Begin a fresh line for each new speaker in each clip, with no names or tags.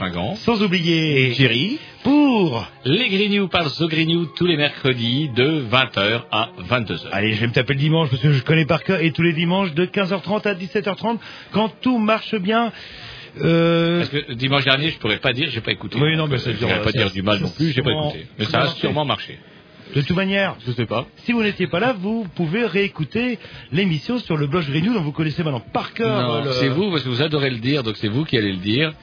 Fringant.
sans oublier Jerry pour
Les Grignoux par The Grignoux tous les mercredis de 20h à 22h.
Allez, je vais me taper le dimanche parce que je connais par cœur et tous les dimanches de 15h30 à 17h30 quand tout marche bien. Euh,
Parce que dimanche dernier, je pourrais pas dire, j'ai pas écouté.
Oui, non, mais
je
c'est
ne pas dire du mal non plus, j'ai pas écouté. Mais ça a
sûrement
marché.
de toute manière,
Je sais pas.
si vous n'étiez pas là, vous pouvez réécouter l'émission sur le blog Grignou dont vous connaissez maintenant par cœur. Le-
c'est vous parce que vous adorez le dire, donc c'est vous qui allez le dire.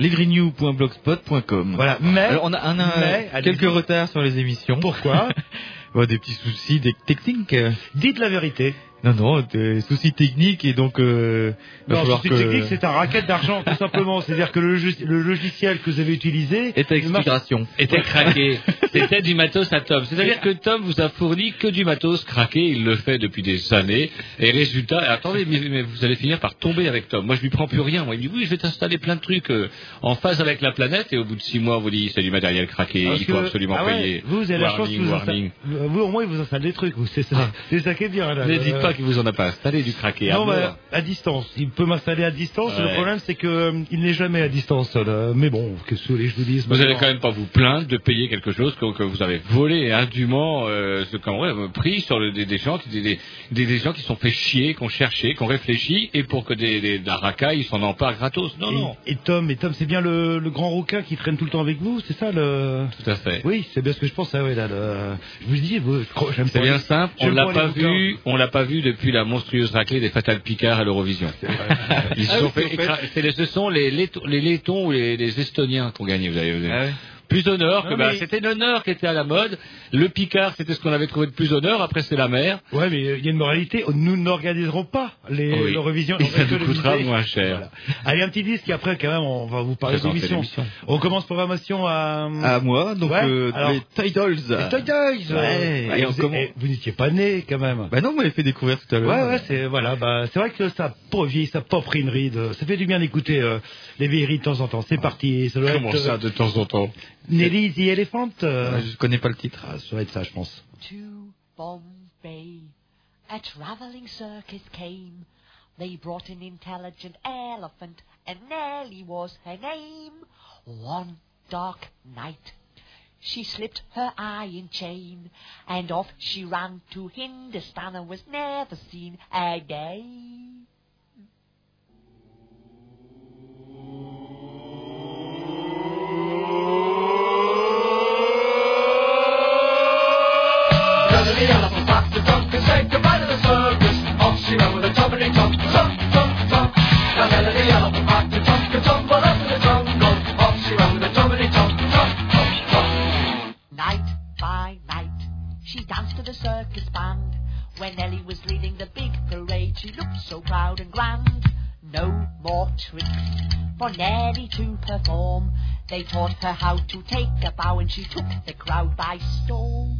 lesgrignoux.blogspot.com.
Voilà, mais
Alors on a, a
mais,
quelques retards sur les émissions.
Pourquoi
Bon, Des petits soucis des techniques.
Dites la vérité.
Non, non, des soucis techniques et donc euh,
Non, c'est
que...
technique, c'est un racket d'argent, tout simplement. C'est-à-dire que le, logiciel que vous avez utilisé marche-
expiration.
Était craqué. C'était du matos à Tom. C'est-à-dire que Tom vous a fourni que du matos craqué. Il le fait depuis des années. Et résultat, attendez, mais, mais vous allez finir par tomber avec Tom. Moi, je lui prends plus rien. Moi, il me dit oui, je vais t'installer plein de trucs euh, en phase avec la planète. Et au bout de six mois, on vous dit c'est du matériel craqué.
Parce
il faut
que-
absolument
ah ouais,
payer.
Vous, vous avez la chance
warning,
que vous,
warning.
vous, au moins, il vous installe des trucs, vous, c'est ça. C'est ça qui est bien, là.
Ne
Euh,
dites pas qu'il vous en a pas installé du craqué.
Non, bah, à distance. Il peut m'installer à distance. Le problème, c'est que euh, il n'est jamais à distance. là. Mais bon, que voulez que je vous dise
Vous allez
maintenant
quand même pas vous plaindre de payer quelque chose que, que vous avez volé indûment, euh, ce qu'on ouais, pris sur le, des, des gens, qui- des, des, des, gens qui sont fait chier, qui ont cherché, qui ont réfléchi, et pour que des, des, de la racaille, ils s'en emparent gratos. Non, non.
Et, et Tom, et Tom, c'est bien le, le grand rouquin qui traîne tout le temps avec vous, c'est ça le
Tout à fait.
Oui, c'est bien ce que je pense. Ah ouais, là, le- je vous dis, j'aime
C'est bien
les-
simple, on l'a
pas les
vu, on l'a pas vu depuis la monstrueuse raclée des Fatal Picard à l'Eurovision. Ils se
Ah
sont fait écra- c'est les- ce sont les, Lettons- les Lettons ou les, les Estoniens qui ont gagné, vous avez vu.
Ah ouais.
Plus honneur que bah,
mais-
c'était l'honneur qui était à la mode. Le Picard, c'était ce qu'on avait trouvé de plus honneur. Après, c'est la mer.
Ouais, mais il y a une moralité. Nous n'organiserons pas les
Oui.
l'Eurovision.
Et
on
ça nous coûtera moins cher.
Voilà. Allez, un petit disque. Et après, quand même, on va vous parler d'émission.
l'émission.
On commence programmation à.
À moi, donc
Ouais,
euh,
alors-
les Titles.
Les Toys.
Ouais,
Ouais,
et on
vous,
commence-
eh, vous n'étiez pas né, quand même.
Bah non, vous m'avez fait découvrir tout à l'heure.
Ouais, ouais, c'est voilà, bah, c'est vrai que ça vieilli, ça une ride. Ça fait du bien d'écouter euh, les vieilleries de temps en temps. C'est parti. Ça doit
Comment
être
ça,
euh,
de temps en temps?
Nelly the Elephant. euh,
Ouais, Je connais pas le titre.
ah, ça doit être ça, je pense.
to Bombay. A traveling circus came. They brought an intelligent elephant, and Nellie was her name. One dark night, she slipped her iron chain, and off she ran to Hindustan and was never seen again.
To the circus
band. When Nellie was leading the big parade, she looked so proud and grand. No more tricks for Nellie to perform. They taught her how to take a bow and she took the crowd by storm.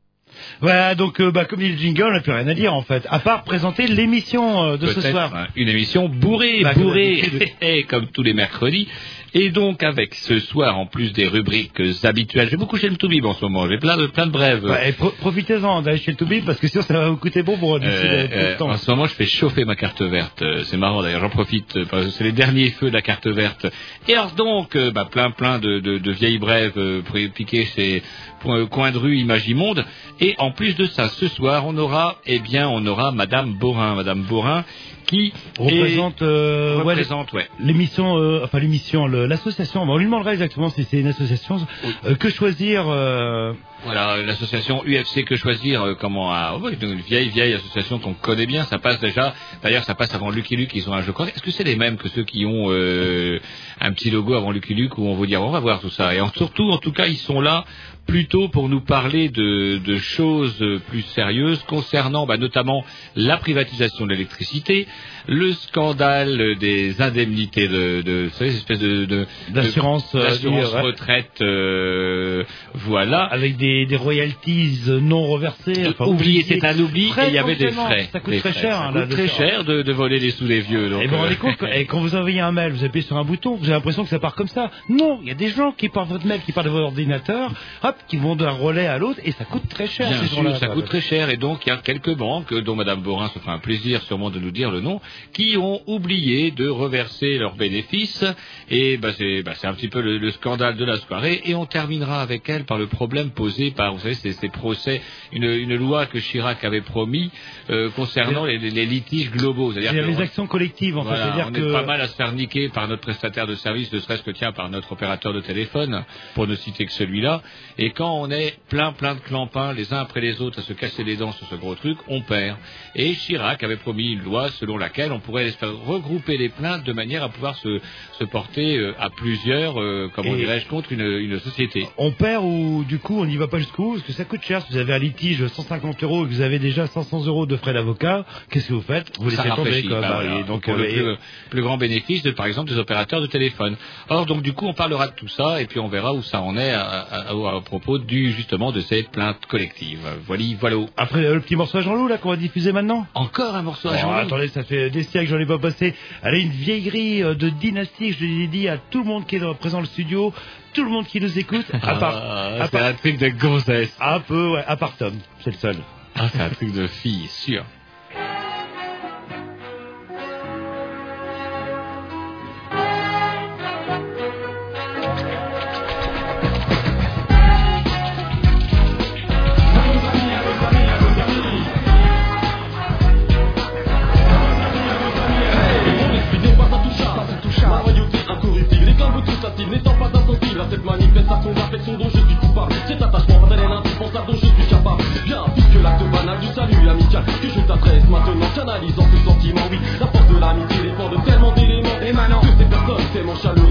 Voilà, donc euh, bah, comme dit le jingle, on n'a plus rien à dire en fait, à part présenter l'émission euh, de ce soir.
Une émission bourrée,
Bah, comme
bourrée, comme tous les mercredis. Et donc avec ce soir, en plus des rubriques habituelles, je vais beaucoup chez le Toubib en ce moment, j'ai plein de, plein de brèves.
Ouais, et pro- Profitez-en d'aller chez le Toubib parce que sinon ça va vous coûter bon pour d'ici
Euh,
euh, temps.
en ce moment, je fais chauffer ma carte verte. Euh, C'est marrant d'ailleurs, j'en profite. euh, parce que C'est les derniers feux de la carte verte. Et alors donc, euh, bah, plein plein de, de, de vieilles brèves euh, ces po- coins de rue Imagimonde. Et en plus de ça, ce soir, on aura, eh bien, on aura Madame Borin, Madame Borin, qui
représente, euh,
représente, ouais.
l'émission, euh, enfin l'émission, l'association. On lui demandera exactement si c'est une association. Euh, que choisir euh,
Voilà, l'association UFC Que Choisir, euh, comment ah, ouais, une vieille, vieille association qu'on connaît bien, ça passe déjà, d'ailleurs ça passe avant Lucky Luke, ils ont un jeu crois. Est-ce que c'est les mêmes que ceux qui ont euh, un petit logo avant Lucky Luke où on va dire on va voir tout ça Et en- surtout, en tout cas, ils sont là plutôt pour nous parler de, de choses plus sérieuses concernant bah, notamment la privatisation de l'électricité, le scandale des indemnités de, de vous savez, ces espèces de, de
D'assurance,
de-
euh,
d'assurance retraite, euh, voilà.
avec des, des royalties non reversées. Enfin,
oublié, c'est un oubli, et il y avait des frais.
Ça coûte très
frais.
cher.
Ça
hein,
coûte
là,
très cher de, de voler les sous des vieux. Donc,
Et vous
euh,
rendez compte et quand vous envoyez un mail, vous appuyez sur un bouton, vous avez l'impression que ça part comme ça. Non, il y a des gens qui partent votre mail, qui partent de votre ordinateur, hop, qui vont d'un relais à l'autre, et ça coûte très cher.
Bien sûr, ça coûte très cher et donc il y a quelques banques, dont Madame Borin se fera un plaisir sûrement de nous dire le nom, qui ont oublié de reverser leurs bénéfices et bah, c'est bah, c'est un petit peu le, le scandale de la soirée et on terminera avec elle par le problème posé par vous savez ces, ces procès, une, une loi que Chirac avait promis euh, concernant les, litiges globaux, c'est-à-dire
les
on-
actions collectives, en fait. C'est-à-dire
on
que
est pas mal à se faire niquer par notre prestataire de service, ne serait-ce que tiens par notre opérateur de téléphone, pour ne citer que celui-là. Et quand on est plein plein de clampins les uns après les autres à se casser les dents sur ce gros truc, on perd. Et Chirac avait promis une loi selon laquelle on pourrait regrouper les plaintes de manière à pouvoir se, porter euh, à plusieurs, euh, comment dirais-je, contre une, société.
On perd ou du coup on n'y va pas jusqu'où? Parce que ça coûte cher. Si vous avez un litige de 150 euros et que vous avez déjà 500 euros de frais d'avocat, qu'est-ce que vous faites? Vous
ça
laissez tomber. Comme,
bah, voilà.
donc,
pour
euh,
le plus, grand bénéfice, de, par exemple, des opérateurs de téléphone. Or, donc du coup, on parlera de tout ça et puis on verra où ça en est à, propos du justement de ces plaintes collectives. Voilà, voilà.
Après le petit morceau à Jean-Loup là qu'on va diffuser maintenant?
Encore un morceau à
oh,
Jean-Loup?
Attendez, ça fait des siècles, j'en ai pas passé. Elle est une vieillerie euh, de dynastie, je l'ai dit à tout le monde qui est dans, présent le studio, tout le monde qui nous écoute,
ah,
à part...
Ah, un truc de gonzesse.
Un peu, ouais, à part Tom, c'est le seul.
Ah, c'est un truc de fille, sûr.
n'étant pas insensible à cette manifestation d'affection dont je suis coupable. Cet attachement est indispensable dont je suis capable. Bien plus que l'acte banal du salut amical que je t'adresse maintenant, canalisant ce sentiment, oui. La force de l'amitié dépend de tellement d'éléments émanant que ces personnes tellement
chaleureuses.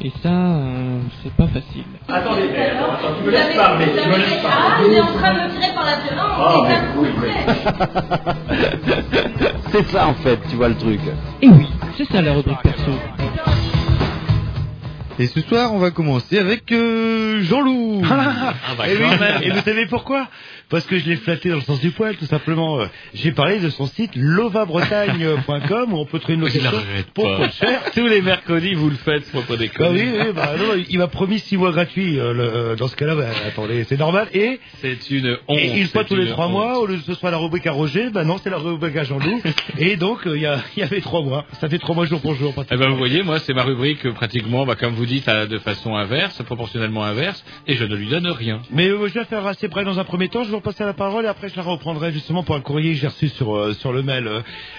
Et ça, euh, c'est pas facile.
Attendez, mais attends, attends, tu me laisses parler, tu me laisses
Ah,
parler.
on est en train de me tirer par la violence.
Ah,
c'est
mais.
C'est ça en fait, tu vois le truc.
Et oui, c'est ça la rubrique perso.
Et ce soir, on va commencer avec euh, Jean-Loup.
Ah,
bah,
et, oui,
quand même.
et vous savez pourquoi? Parce que je l'ai flatté dans le sens du poil, tout simplement. Euh, J'ai parlé de son site lovabretagne.com où on peut trouver une
Il
location
n'arrête
pour
pas.
cher.
Tous les mercredis, vous le faites, faut pas
Bah
déconner.
oui, oui, bah non, il m'a promis six mois gratuits. euh, le- euh, dans ce cas-là, bah, attendez, c'est normal. Et,
C'est une honte.
et fois
c'est
tous les
une
trois
honte.
mois, au lieu que ce soit la rubrique à Roger, bah non, c'est la rubrique à Jean-Loup. et donc, euh, il y, a- il y avait trois mois. Ça fait trois mois jour pour jour.
Eh ben, vous voyez, moi, c'est ma rubrique euh, pratiquement, bah, comme vous dites, de façon inverse, proportionnellement inverse, et je ne lui donne rien.
Mais euh, je vais faire assez bref dans un premier temps. Je vais vous repasser la parole et après je la reprendrai justement pour un courrier que j'ai reçu sur euh, sur le mail.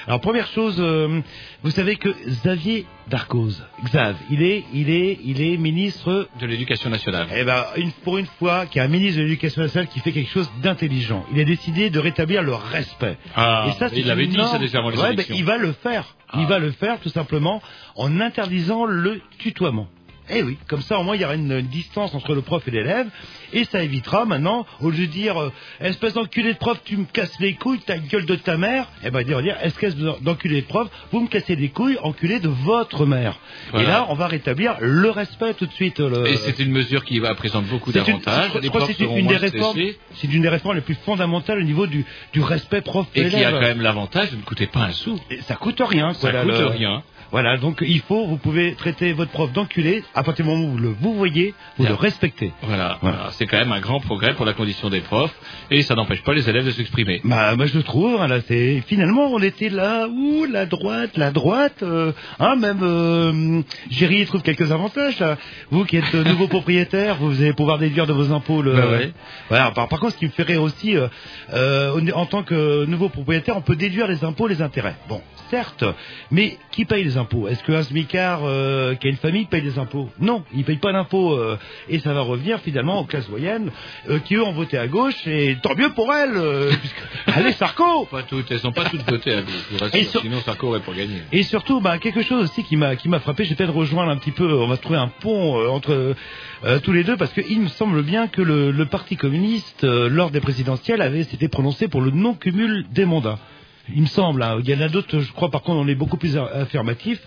Alors première chose, euh, vous savez que Xavier Darcos, Xav, il est il est il est ministre.
De l'éducation nationale.
Eh ben une, pour une fois, qu'il y a un ministre de l'Éducation nationale qui fait quelque chose d'intelligent. Il a décidé de rétablir le respect.
Ah,
et ça, c'est
il l'avait dit, ça, déjà avant les
Ouais, ben,
élections.
il va le faire. Il
Ah.
va le faire tout simplement en interdisant le tutoiement. Eh oui, comme ça au moins il y aura une, une distance entre le prof et l'élève et ça évitera maintenant au lieu de dire euh, espèce d'enculé de prof tu me casses les couilles ta gueule de ta mère eh ben dire dire espèce d'enculé de prof vous me cassez les couilles enculé de votre mère
Voilà.
et là on va rétablir le respect tout de suite le-
Et c'est une mesure qui va présente beaucoup d'avantages.
je crois que c'est une des réformes
stressés,
c'est une des réformes les plus fondamentales au niveau du, du respect prof
Et qui a quand même l'avantage de ne coûter pas un sou.
Et ça coûte rien
Ça
quoi,
coûte
là, le-
rien.
Voilà, donc il faut, vous pouvez traiter votre prof d'enculé, à partir du moment où vous le vous voyez, vous
Bien.
le respectez.
Voilà,
Voilà.
C'est quand même un grand progrès pour la condition des profs, et ça n'empêche pas les élèves de s'exprimer.
Bah, moi je le trouve, hein, là, c'est finalement on était là, ouh, la droite, la droite, euh, hein, même euh, Géry trouve quelques avantages. Là. Vous qui êtes euh, nouveau propriétaire, vous allez pouvoir déduire de vos impôts le.
Bah ouais.
Voilà. Par, par contre, ce qui me rire aussi, euh, euh, en tant que nouveau propriétaire, on peut déduire les impôts, les intérêts. Bon, certes, mais qui paye les impôts Est-ce qu'un smicard euh, qui a une famille paye des impôts Non, il paye pas d'impôts euh, et ça va revenir finalement aux classes moyennes euh, qui eux ont voté à gauche et tant mieux pour elles. puisque- Allez Sarko
Pas toutes, elles sont pas toutes votées à gauche, je
Et sur-
sinon Sarko aurait pas gagné.
Et surtout, bah, quelque chose aussi qui m'a frappé, j'ai peut-être rejoindre un petit peu, on va trouver un pont entre tous les deux, parce qu'il me semble bien que le, le Parti communiste, lors des présidentielles, avait s'était prononcé pour le non-cumul des mandats. Il me semble, hein. il y en a d'autres, je crois par contre on est beaucoup plus affirmatif.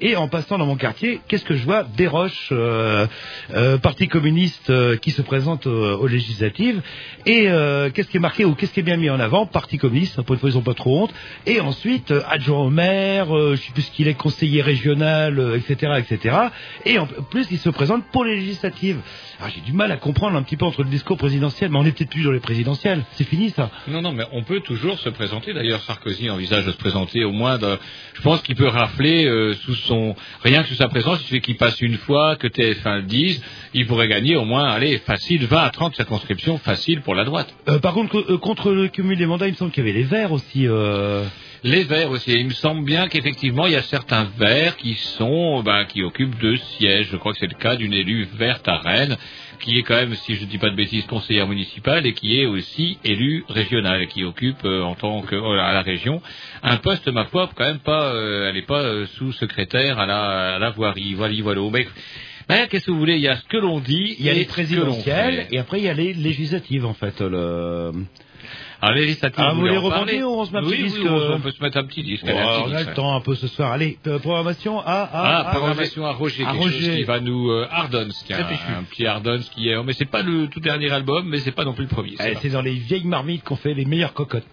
Et en passant dans mon quartier, qu'est-ce que je vois Des roches, euh, euh, Parti communiste euh, qui se présente aux législatives. Et euh, qu'est-ce qui est marqué ou qu'est-ce qui est bien mis en avant Parti communiste, pour une fois ils n'ont pas trop honte. Et ensuite, euh, adjoint au maire, je sais plus ce qu'il est, conseiller régional, etc., etc. Et en plus, il se présente pour les législatives. Alors j'ai du mal à comprendre un petit peu entre le discours présidentiel, mais on est peut-être plus dans les présidentielles. C'est fini ça.
Non, non, mais on peut toujours se présenter. D'ailleurs, Sarkozy envisage de se présenter au moins. De... Je pense qu'il peut rafler euh, sous son rien que sous sa présence. Il suffit qu'il passe une fois, que TF1 le dise, il pourrait gagner au moins, allez, facile, 20 à 30 circonscriptions, facile pour la droite.
Euh, par contre, co- euh, contre le cumul des mandats, il me semble qu'il y avait les Verts aussi.
Les Verts aussi. Il me semble bien qu'effectivement, il y a certains Verts qui sont, ben, qui occupent deux sièges. Je crois que c'est le cas d'une élue verte à Rennes, qui est quand même, si je ne dis pas de bêtises, conseillère municipale et qui est aussi élue régionale, qui occupe euh, en tant que euh, à la région un poste, ma foi, quand même pas. euh, elle n'est pas euh, sous-secrétaire à la, à la voirie. Voilà, voilà. Mais, ben, qu'est-ce que vous voulez? Il y a ce que l'on dit,
Il y a les présidentielles et après il y a les législatives en fait. Le...
Alors, législative,
Ah, vous
voulez
les rebondir ou on se met un
oui,
petit
oui,
disque,
on-
euh
on peut se mettre un petit disque.
Ouais, on a le temps un peu ce soir. Allez, euh, programmation à, à,
Ah,
à-
programmation à Roger,
à
quelque chose
Roger.
qui va nous euh, Ardons, qui
Très
un, un petit Ardons qui est, mais c'est pas le tout dernier album, mais c'est pas non plus le premier.
C'est dans les vieilles marmites qu'on fait les meilleures cocottes.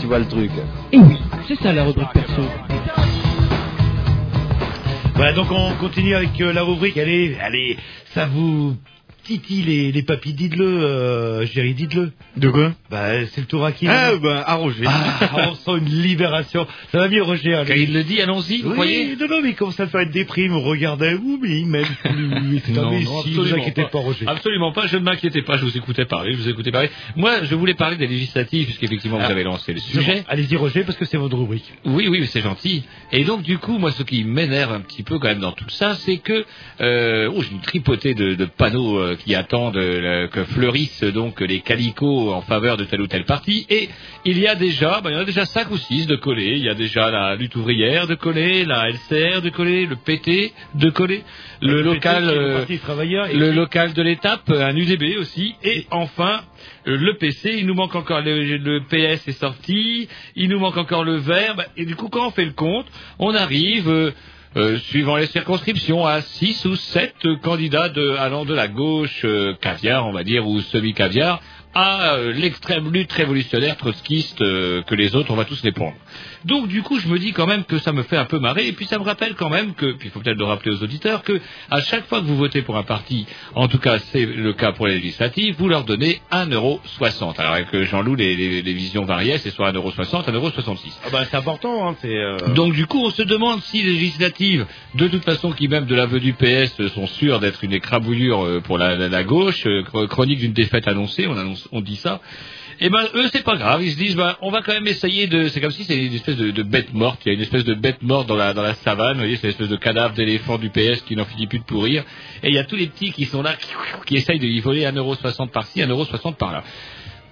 Tu vois le truc.
Et oui, c'est ça la rubrique perso.
Voilà, donc on continue avec euh, la rubrique. Allez, allez, ça vous titille les, les papilles, dites-le, euh, chérie, dites-le.
De quoi
Bah, c'est le tour à qui
Ah, bah, à Roger.
Ah, on sent une libération. Ça va mieux, Roger.
Quand
allez.
il le dit, allons-y, vous
Oui,
croyez
non, non, mais il commence à faire une déprime. Regardez-vous, mais il m'aime plus.
Non,
un
non,
messie, vous
absolument
inquiétez pas, Roger.
Absolument pas, je ne m'inquiétais pas, je vous écoutais parler, je vous écoutais parler. Moi, je voulais parler des législatives, puisqu'effectivement, vous
Ah.
avez lancé le sujet.
Allez-y, Roger, parce que c'est votre rubrique.
Oui, oui, mais c'est gentil. Et donc, du coup, moi, ce qui m'énerve un petit peu quand même dans tout ça, c'est que euh, oh, j'ai une tripotée de, de panneaux euh, qui attendent euh, que fleurissent donc les calicots en faveur de tel ou tel parti. Et il y a déjà, ben, il y en a déjà cinq ou six de collés. Il y a déjà la lutte ouvrière de collés, la LCR de collés, le PT de collés, le, local,
Le
euh, local de l'étape, un UDB aussi, et enfin euh, le PC. Il nous manque encore le, PS est sorti, il nous manque encore le vert. et du coup, quand on fait le compte, on arrive. euh, euh, suivant les circonscriptions, à 6 ou 7 candidats de, allant de la gauche euh, caviar, on va dire, ou semi-caviar, à euh, l'extrême lutte révolutionnaire trotskiste euh, que les autres, on va tous les prendre. Donc du coup, je me dis quand même que ça me fait un peu marrer, et puis ça me rappelle quand même que, puis il faut peut-être le rappeler aux auditeurs, que à chaque fois que vous votez pour un parti, en tout cas c'est le cas pour les législatives, vous leur donnez 1,60€. Alors avec euh, Jean-Loup, les, les, les visions variaient, c'est soit 1,60€, 1,66€.
Ah bah, c'est important, hein, c'est. euh,
Donc du coup, on se demande si les législatives, de toute façon, qui même de l'aveu du PS sont sûres d'être une écrabouillure pour la, la- la gauche, chro- chronique d'une défaite annoncée, on, annonce, on dit ça. Et ben eux, c'est pas grave. Ils se disent, ben on va quand même essayer de. C'est comme si c'était une espèce de, bête morte. Il y a une espèce de bête morte dans la dans la savane. Vous voyez, c'est une espèce de cadavre d'éléphant du PS qui n'en finit plus de pourrir. Et il y a tous les petits qui sont là, qui essayent de y voler 1,60€ par-ci, 1,60€ par-là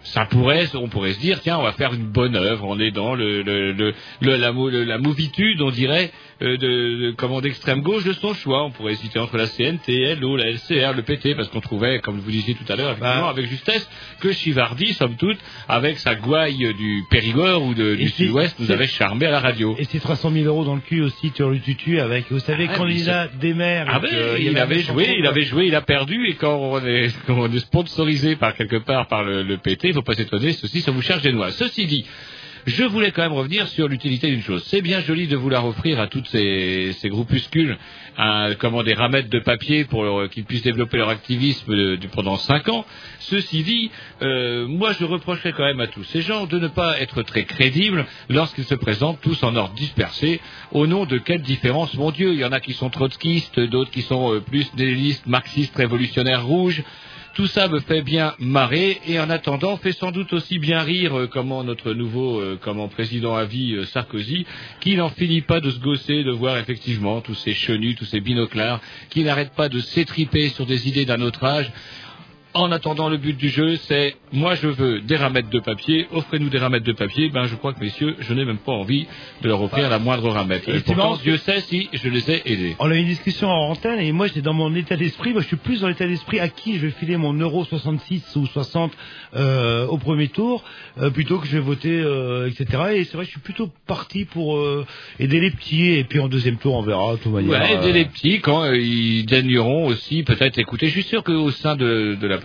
ça pourrait, on pourrait se dire, tiens, on va faire une bonne œuvre. Est dans le, la, la movitude, on dirait, de, de comment d'extrême gauche de son choix. On pourrait hésiter entre la CNT, LO, la LCR, le PT, parce qu'on trouvait, comme vous disiez tout à l'heure, effectivement, avec justesse, que Chivardi, somme toute, avec sa gouaille du Périgord ou de- du Sud-Ouest, nous avait charmé à la radio.
Et c'est 300 000 euros dans le cul aussi, tu le tutu avec, vous savez,
Ah,
candidat des maires.
Ah ben,
y
il avait joué, il avait joué, il a perdu, et quand on est, quand on est sponsorisé par quelque part par le, le PT, il faut pas s'étonner, ceci, ça vous charge des noix. Ceci dit, je voulais quand même revenir sur l'utilité d'une chose. C'est bien joli de vouloir offrir à toutes ces, groupuscules un, comment, des ramettes de papier pour leur- qu'ils puissent développer leur activisme de- de- pendant cinq ans. Ceci dit, euh, moi je reprocherais quand même à tous ces gens de ne pas être très crédibles lorsqu'ils se présentent tous en ordre dispersé. Au nom de quelle différence, mon Dieu Il y en a qui sont trotskistes, d'autres qui sont euh, plus nélistes, marxistes, révolutionnaires rouges. Tout ça me fait bien marrer et en attendant fait sans doute aussi bien rire euh, comment notre nouveau euh, comment président à vie euh, Sarkozy qui n'en finit pas de se gosser de voir effectivement tous ces chenus, tous ces binoclars qui n'arrêtent pas de s'étriper sur des idées d'un autre âge. En attendant, le but du jeu, c'est moi je veux des ramettes de papier, offrez-nous des ramettes de papier. Ben, je crois que messieurs, je n'ai même pas envie de leur offrir la moindre ramette.
Et
pourtant, Dieu sait si je les ai aidés.
On a eu une discussion en antenne et moi j'étais dans mon état d'esprit, moi je suis plus dans l'état d'esprit à qui je vais filer mon euro 66 ou 60 euh, au premier tour euh, plutôt que je vais voter euh, etc. Et c'est vrai je suis plutôt parti pour euh, aider les petits et puis en deuxième tour on verra de toute manière.
Ouais, aider
euh,
les petits quand euh, ils daigneront aussi peut-être écouter. Je suis sûr qu'au sein de, de la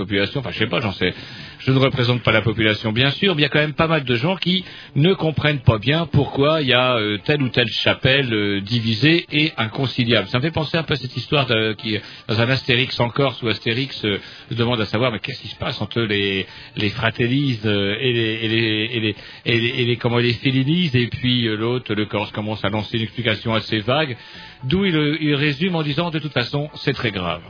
je ne représente pas la population bien sûr, mais il y a quand même pas mal de gens qui ne comprennent pas bien pourquoi il y a euh, telle ou telle chapelle euh, divisée et inconciliable. Ça me fait penser un peu à cette histoire qui dans un Astérix en Corse où Astérix euh, demande à savoir mais qu'est-ce qui se passe entre les les et les et et les et comment les félinis et puis l'autre le Corse commence à lancer une explication assez vague d'où il résume en disant de toute façon c'est très grave.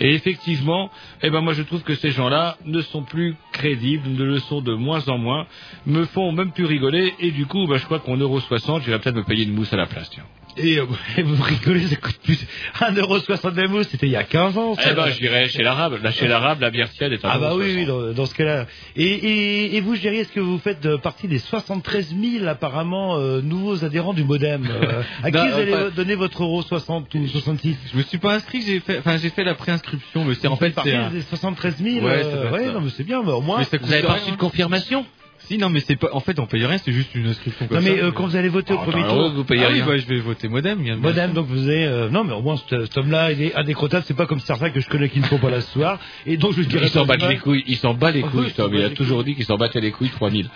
Et effectivement, eh ben moi je trouve que ces gens-là ne sont plus crédibles, ne le sont de moins en moins, me font même plus rigoler et du coup, ben, je crois qu'en euro 60, j'irai peut-être me payer une mousse à la place.
Et euh, vous rigolez, ça coûte plus 1,60€ de mousse, c'était il y a 15 ans. ça.
Eh ben j'irai chez l'arabe. Là chez l'arabe, la bière tiède est à
Ah bah
1,60.
oui, oui dans, dans ce cas-là. Et, et, et vous, Géry, est-ce que vous faites euh, partie des 73 000 apparemment euh, nouveaux adhérents du modem euh, À qui
Non,
vous allez
enfin-
donner votre euro 60 ou 66
Je me suis pas inscrit, j'ai fait, enfin j'ai fait la préinscription, mais c'est en fait
partie
c'est un-
des 73 000
Ouais,
euh, ouais, non mais c'est bien, mais au moins.
Mais ça coûte
Vous avez pas reçu de confirmation
Si, non, mais c'est pas. En fait, on paye rien, c'est juste une inscription comme
Non mais
ça.
euh, quand vous allez voter au
Ah,
premier
t'as
tour,
vous payez rien. bah, je vais voter Modem. bien sûr.
Modem, donc vous avez... euh, non mais au moins cet, homme-là, il est indécrottable, c'est pas comme certains que je connais qui ne font pas la soir. Et donc je dirais
Il s'en
pas
bat les couilles, il s'en bat les
Oui,
couilles,
il
Tom. Il a toujours dit qu'il s'en battait les couilles 3000.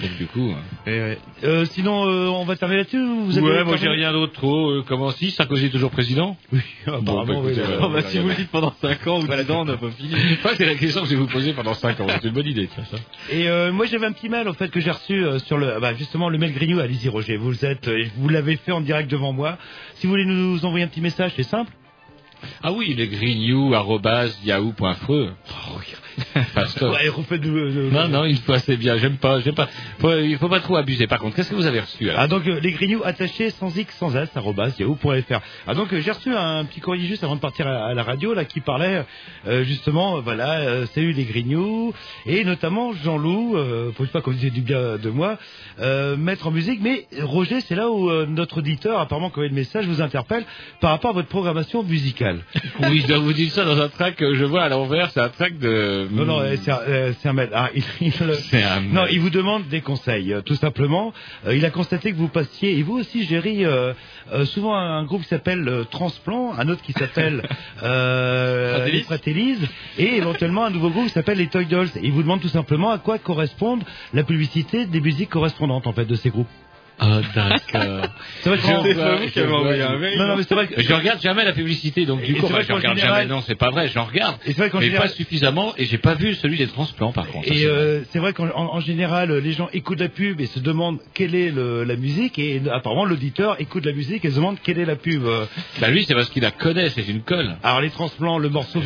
Donc du coup.
Euh, sinon, euh, on va terminer là-dessus vous avez
ouais, moi j'ai rien d'autre trop. Euh, comment si Sarkozy est toujours président
Oui,
Bon, bah, écoutez, voilà,
Oh, bah,
voilà,
si vous le dites pendant 5 ans ou 10 ans, on n'a pas fini.
C'est la question que je vais vous poser pendant 5 ans. C'est une bonne idée, ça.
Et moi j'avais un petit mail en fait que j'ai reçu sur le bah, justement le mail Grignou. Allez-y Roger, vous êtes vous l'avez fait en direct devant moi. Si vous voulez nous envoyer un petit message, c'est simple.
Ah oui, le grignou.yahoo.fr.
Ouais, de,
Non, non, une fois c'est bien. J'aime pas, j'aime pas. Faut, il faut pas trop abuser. Par contre, qu'est-ce que vous avez reçu alors?
Ah donc euh, les grignoux attachés sans x sans s arobase yahoo.fr. Ah donc euh, j'ai reçu un petit courrier juste avant de partir à, à la radio là qui parlait euh, justement euh, voilà euh, salut les grignoux et notamment Jean-Loup euh, faut pas qu'on dise du bien de moi euh, mettre en musique mais Roger c'est là où euh, notre auditeur apparemment quand il y a le message vous interpelle par rapport à votre programmation musicale.
Oui, je dois vous dire ça dans un track que je vois à l'envers. C'est un track de.
Non, non, euh, c'est un, c'est un mail. Ah, il, il-
C'est un
non, il vous demande des conseils, euh, tout simplement. Euh, il a constaté que vous passiez, et vous aussi, Géry, souvent un, un groupe qui s'appelle Transplant, un autre qui s'appelle euh, les Fratellis, et éventuellement un nouveau groupe qui s'appelle les Toy Dolls. Et il vous demande tout simplement à quoi correspondent la publicité des musiques correspondantes, en fait, de ces groupes.
Ah, d'accord.
C'est vrai que c'est pas vous
je
qui avez
vois.
envoyé un mail, Non, non, mais c'est vrai que-
Je regarde jamais la publicité, donc du coup, enfin, je
qu'en
regarde
général-
jamais. Non, c'est pas vrai. J'en regarde.
Et c'est vrai qu'en
mais
général-
pas suffisamment, et j'ai pas vu celui des transplants, par contre.
Et
c'est
euh, c'est vrai qu'en en, en général, les gens écoutent la pub et se demandent quelle est le- la musique, et apparemment l'auditeur écoute la musique et se demande quelle est la pub. euh.
Bah lui, c'est parce qu'il la connaît, c'est une colle.
Alors les transplants, le morceau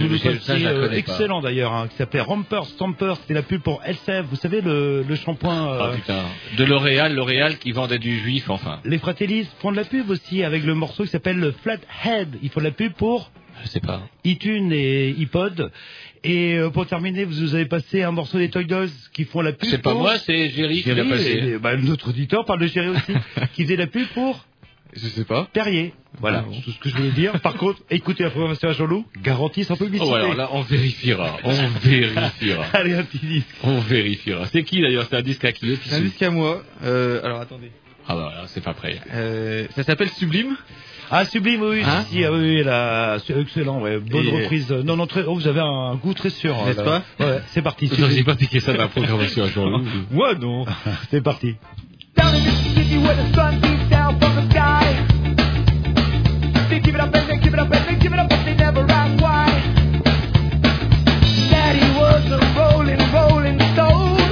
la
euh, excellent d'ailleurs, hein, qui s'appelait Romper Stomper, c'était la pub pour LCF, vous savez le, le shampoing. euh,
Ah putain. De L'Oréal, L'Oréal qui vendait du juif, enfin.
les Fratellis font de la pub aussi avec le morceau qui s'appelle le Flathead. Ils font de la pub pour
Je sais pas.
iTunes et iPod. Et euh, pour terminer, vous, vous avez passé un morceau des Toy Dolls qui font la pub.
C'est pas
pour-
moi, c'est Géry qui l'a passé.
et- bah, notre auditeur parle de Géry aussi, qui faisait la pub pour
Je sais pas.
Perrier. Voilà,
Ah bon.
c'est tout ce que je voulais dire. Par contre, écoutez la programmation à Jean-Loup, garantie sans publicité.
Oh, alors là, on vérifiera. On vérifiera.
Allez, un petit disque.
On vérifiera. C'est qui d'ailleurs? C'est un disque à qui?
C'est un disque à moi. Euh, alors attendez.
Ah bah voilà, c'est pas prêt.
Euh, ça s'appelle Sublime?
Ah, sublime, oui,
Hein
si, ah, oui, oui, là, c'est excellent, ouais, bonne
Et-
reprise. Non, non, très, oh, vous avez un goût très sûr.
N'est-ce
là. Ouais, c'est parti.
Vous n'auriez pas piqué ça de la programmation à Jean-Loup
Moi non.
C'est parti.
Down in Mississippi where the sun beats down from the sky. They give it up and they give it up and they give it up, but they never ask why. Daddy was a rolling, rolling stone.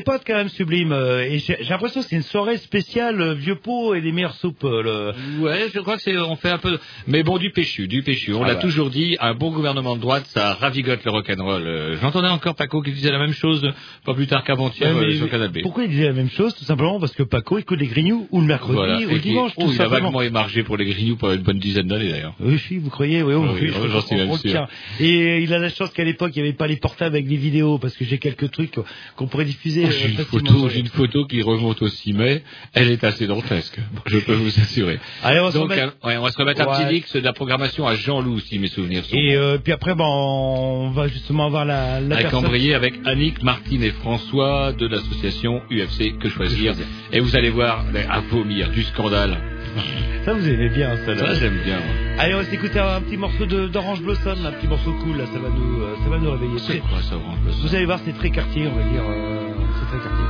Des potes quand même, Sublime. euh, Et j'ai j'ai l'impression que c'est une soirée spéciale euh, vieux pot et des meilleures soupes. euh, le-
Ouais, je crois que c'est, on fait un peu, mais bon, du péchu, du péchu. On
Ah
l'a
bah.
toujours dit, un bon gouvernement de droite, ça ravigote le rock'n'roll. J'entendais encore Paco qui disait la même chose, pas plus tard qu'avant-hier,
Ouais,
sur Canal B.
Pourquoi il disait la même chose? Tout simplement parce que Paco écoute les grignoux ou le mercredi
Voilà.
ou le dimanche,
oh,
tout
il a vaguement émargé pour les grignoux pendant une bonne dizaine d'années d'ailleurs.
Oui, si, vous croyez, oui, oh,
Oui,
oui,
oui,
je-
j'en suis même sûr.
Et il a la chance qu'à l'époque, il n'y avait pas les portables avec les vidéos, parce que j'ai quelques trucs qu'on pourrait diffuser. Euh,
J'ai une
facilement
photo, j'ai une photo qui remonte au 6 mai. Elle est assez dantesque. Je peux vous assurer.
Allez, on va se
Donc,
remettre-
euh, ouais, on va se remettre un
Ouais.
petit mix de la programmation à Jean-Loup, si mes souvenirs sont
Et euh, puis après, ben, on va justement avoir la, la personne...
Cambrier avec Annick, Martine et François de l'association UFC Que Choisir. Et vous allez voir, mais, à vomir, du scandale.
Ça, vous aimez bien, ça. là.
Ça, j'aime bien. moi.
Allez, on va s'écouter un petit morceau d'Orange Blossom, un petit morceau cool, là, ça va nous, euh, ça va nous réveiller.
C'est quoi ça, Orange Blossom?
Vous allez voir, c'est très quartier, on va dire, euh, c'est très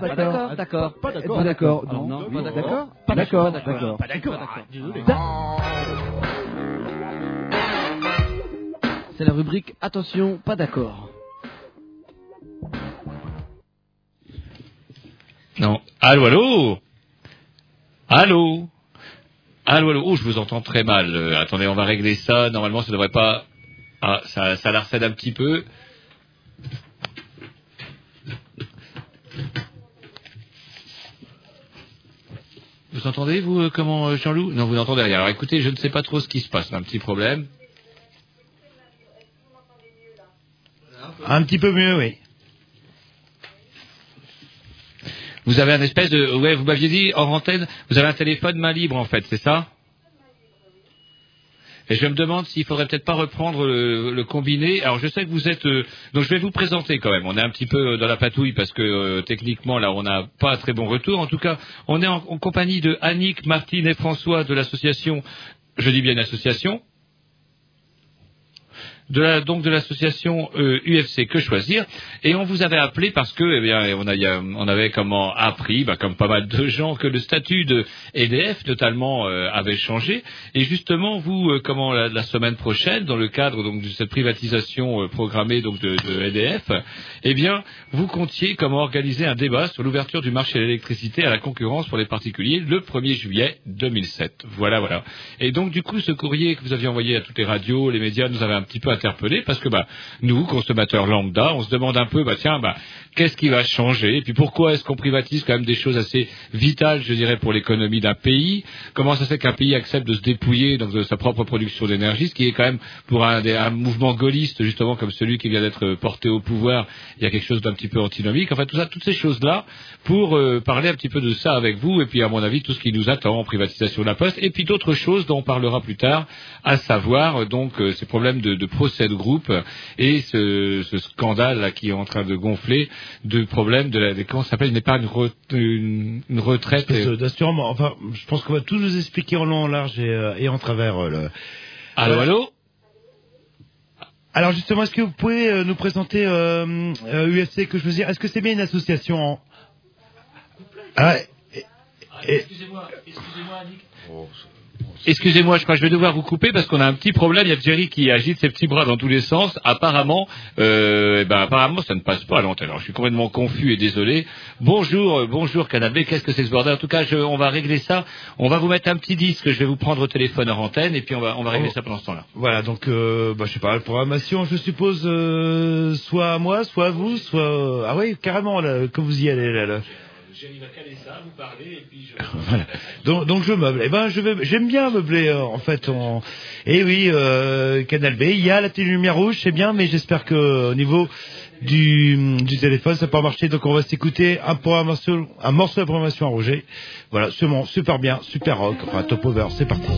d'accord,
d'accord, Pas
d'accord,
d'accord.
Pas d'accord.
Pas d'accord. Non, pas d'accord.
Pas
D'accord,
d'accord,
d'accord.
Pas d'accord.
Pas d'accord.
Désolé.
C'est la rubrique Attention, pas d'accord.
Non. Allô, allô Allô Allô, allô Oh, je vous entends très mal. Euh, attendez, on va régler ça. Normalement, ça devrait pas... Ah, ça, ça l'arcède un petit peu. Vous entendez, vous, euh, comment, euh, Jean-Loup? Non, vous n'entendez rien. Alors écoutez, je ne sais pas trop ce qui se passe. Un petit problème.
Un petit peu mieux, oui.
Vous avez un espèce de... Ouais, vous m'aviez dit, hors antenne, vous avez un téléphone main libre, en fait, c'est ça? Et je me demande s'il faudrait peut-être pas reprendre le, combiné. Alors je sais que vous êtes, euh, donc je vais vous présenter quand même. On est un petit peu dans la patouille parce que euh, techniquement là on n'a pas très bon retour. En tout cas, on est en, compagnie de Annick, Martine et François de l'association. Je dis bien association. De donc de l'association euh, UFC Que Choisir. Et on vous avait appelé parce que eh bien on, a, on avait comment appris bah, comme pas mal de gens que le statut de EDF notamment euh, avait changé. Et justement vous euh, comment la, la semaine prochaine dans le cadre donc de cette privatisation euh, programmée donc de, de EDF eh bien vous comptiez comment organiser un débat sur l'ouverture du marché de l'électricité à la concurrence pour les particuliers le 1er juillet 2007 voilà voilà. Et donc du coup ce courrier que vous aviez envoyé à toutes les radios les médias nous avait un petit peu interpellés parce que bah nous consommateurs lambda on se demande un peu bah tiens bah qu'est-ce qui va changer? Et puis pourquoi est-ce qu'on privatise quand même des choses assez vitales je dirais pour l'économie d'un pays? Comment ça se fait qu'un pays accepte de se dépouiller donc de sa propre production d'énergie ce qui est quand même pour un, mouvement gaulliste justement comme celui qui vient d'être porté au pouvoir il y a quelque chose d'un petit peu antinomique? Enfin tout ça toutes ces choses là pour euh, parler un petit peu de ça avec vous et puis à mon avis tout ce qui nous attend en privatisation de la poste et puis d'autres choses dont on parlera plus tard à savoir donc euh, ces problèmes de, procès de groupe et ce, ce scandale qui est en train de gonfler de problèmes de la de- comment ça s'appelle une épargne re- une, une retraite
d'assurement. Enfin, je pense qu'on va tout nous expliquer en long, en large et, euh, et en travers. euh, le...
Allô,
Euh,
allô
Alors justement, est-ce que vous pouvez euh, nous présenter euh, euh, UFC que je veux dire? Est-ce que c'est bien une association? En... Ah, et- et-
excusez-moi excusez-moi Annick Excusez-moi, je crois que je vais devoir vous couper parce qu'on a un petit problème. Il y a Jerry qui agite ses petits bras dans tous les sens. Apparemment, euh, eh ben, apparemment, ça ne passe pas à l'antenne. Alors, je suis complètement confus et désolé. Bonjour, euh, bonjour Canapé. Qu'est-ce que c'est ce bordel? En tout cas, je- on va régler ça. On va vous mettre un petit disque. Je vais vous prendre au téléphone en antenne et puis on va, on va régler
Oh.
ça pendant ce temps-là.
Voilà, donc euh, bah, je sais pas, la programmation, je suppose, euh, soit à moi, soit à vous, soit... Ah oui, carrément, là, que vous y allez, là. là.
Vous.
Donc, je meuble. Eh ben, j'aime bien meubler euh, en fait. Et oui, euh, Canal B. Il y a la petite lumière rouge, c'est bien, mais j'espère que au niveau du, téléphone, ça peut pas marcher. Donc on va s'écouter un, programmation- un morceau de programmation à Roger. Voilà, sûrement super bien, super rock, enfin top over. C'est parti.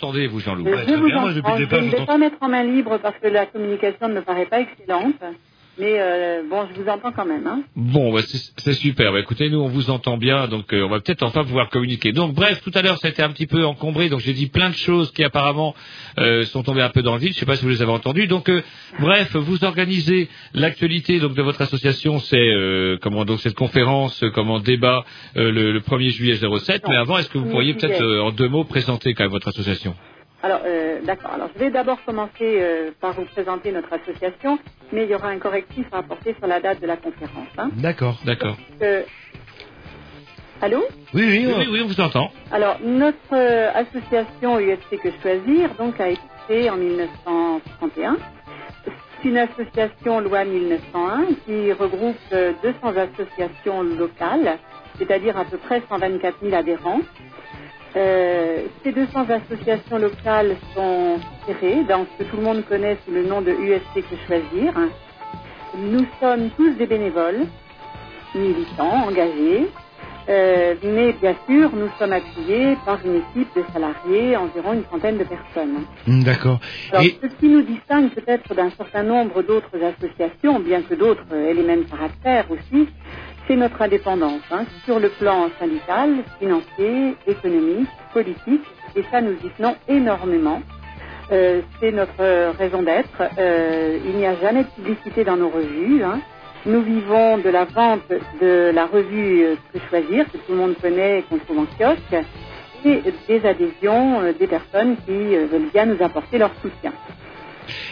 Que
vous Jean-Loup
Je vous entends. Je ne vais pas mettre en main libre parce que la communication ne me paraît pas excellente. Mais euh, bon, je vous entends quand même. Hein.
Bon, bah, c'est super. Bah, écoutez, nous, on vous entend bien, donc euh, on va peut-être enfin pouvoir communiquer. Donc, bref, tout à l'heure, ça a été un petit peu encombré, donc j'ai dit plein de choses qui apparemment euh, sont tombées un peu dans le vide. Je sais pas si vous les avez entendues. Donc, euh, bref, vous organisez l'actualité donc de votre association, c'est euh, comment donc cette conférence, euh, comment débat euh, le, le 1er juillet 07. Mais avant, est-ce que vous pourriez peut-être euh, en deux mots présenter quand même votre association?
Alors, euh, d'accord. Alors, je vais d'abord commencer euh, par vous présenter notre association, mais il y aura un correctif à apporter sur la date de la conférence. Hein.
D'accord.
D'accord.
Euh, Allô?
Oui, oui,
oui, oui, on vous entend.
Alors, notre euh, association USC Que Choisir donc, a été créée en 1961. C'est une association loi 1901 qui regroupe euh, 200 associations locales, c'est-à-dire à peu près 124 000 adhérents. Euh, ces 200 associations locales sont gérées dans ce que tout le monde connaît sous le nom de USC Que Choisir. Nous sommes tous des bénévoles, militants, engagés, euh, mais bien sûr, nous sommes appuyés par une équipe de salariés, environ une trentaine de personnes.
Hmm, D'accord.
Alors,
Et
ce qui nous distingue peut-être d'un certain nombre d'autres associations, bien que d'autres aient les mêmes caractères aussi, c'est notre indépendance, hein, sur le plan syndical, financier, économique, politique, et ça nous y tenons énormément. Euh, c'est notre raison d'être. Euh, il n'y a jamais de publicité dans nos revues. hein. Nous vivons de la vente de la revue Que Choisir, que tout le monde connaît et qu'on trouve en kiosque, et des adhésions euh, des personnes qui veulent bien nous apporter leur soutien.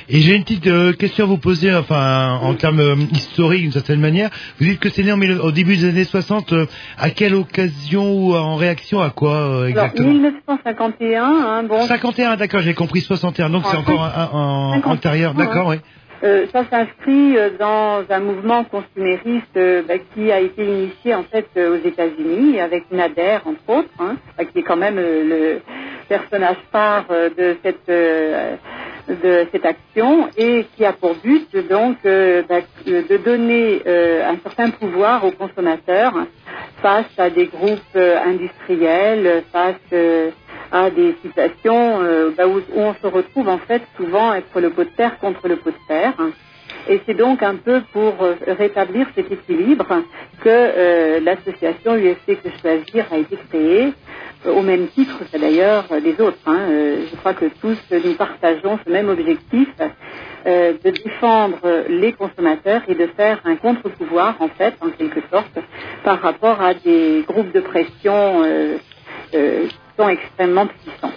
Et j'ai une petite euh, question à vous poser, enfin en termes euh, historiques d'une certaine manière. Vous dites que c'est né en au début des années 60. euh, à quelle occasion ou en réaction à quoi euh,
Alors,
exactement
1951, hein, bon,
51, d'accord, j'ai compris 61, donc c'est
En
encore un, un- un-
51,
antérieur, d'accord,
hein.
oui.
Euh, ça s'inscrit dans un mouvement consumériste bah, qui a été initié en fait aux États-Unis avec Nader entre autres, hein, bah, qui est quand même le personnage phare de cette de cette action et qui a pour but donc euh, bah, de donner euh, un certain pouvoir aux consommateurs face à des groupes euh, industriels, face euh, à des situations euh, bah, où, où on se retrouve en fait souvent être le pot de terre contre le pot de terre. Et c'est donc un peu pour euh, rétablir cet équilibre que euh, l'association USC Que Choisir a été créée, euh, au même titre que d'ailleurs les autres. hein. Je crois que tous nous partageons ce même objectif de défendre les consommateurs et de faire un contre-pouvoir, en fait, en quelque sorte, par rapport à des groupes de pression sont extrêmement puissants.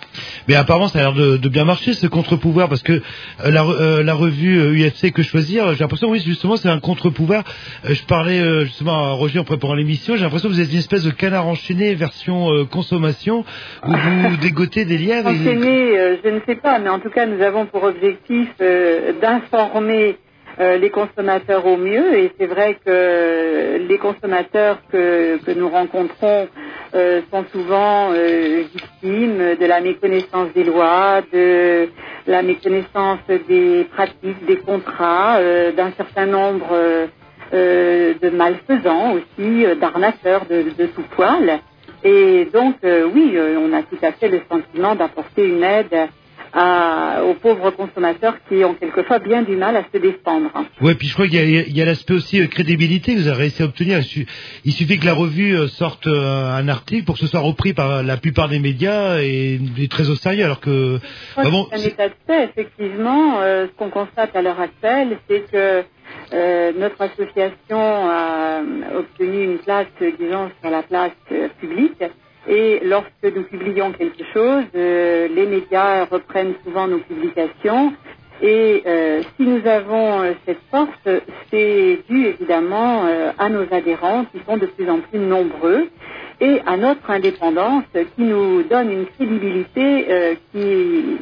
Mais apparemment, ça a l'air de, de bien marcher ce contre-pouvoir parce que euh, la, euh, la revue euh, UFC que choisir, j'ai l'impression, oui, justement, c'est un contre-pouvoir. Euh, je parlais euh, justement à Roger en préparant l'émission. J'ai l'impression que vous êtes une espèce de canard enchaîné version euh, consommation où vous dégotez des lièvres.
Enchaîné, euh, je ne sais pas, mais en tout cas, nous avons pour objectif euh, d'informer euh, les consommateurs au mieux. Et c'est vrai que les consommateurs que, nous rencontrons euh, sont souvent euh, victimes de la méconnaissance des lois, de la méconnaissance des pratiques, des contrats, euh, d'un certain nombre euh, euh, de malfaisants aussi, euh, d'arnaqueurs de, de tout poil. Et donc, euh, oui, euh, on a tout à fait le sentiment d'apporter une aide à- aux pauvres consommateurs qui ont quelquefois bien du mal à se défendre.
Ouais, puis je crois qu'il y a, l'aspect aussi euh, crédibilité que vous avez réussi à obtenir. Il, su- il suffit que la revue euh, sorte euh, un article pour que ce soit repris par la plupart des médias et, et très au sérieux, alors que vraiment,
que c'est un état de fait, effectivement. Euh, ce qu'on constate à l'heure actuelle, c'est que notre association a obtenu une place, disons, sur la place publique. Et lorsque nous publions quelque chose, euh, les médias reprennent souvent nos publications. Et euh, si nous avons euh, cette force, c'est dû évidemment à nos adhérents qui sont de plus en plus nombreux et à notre indépendance qui nous donne une crédibilité qui,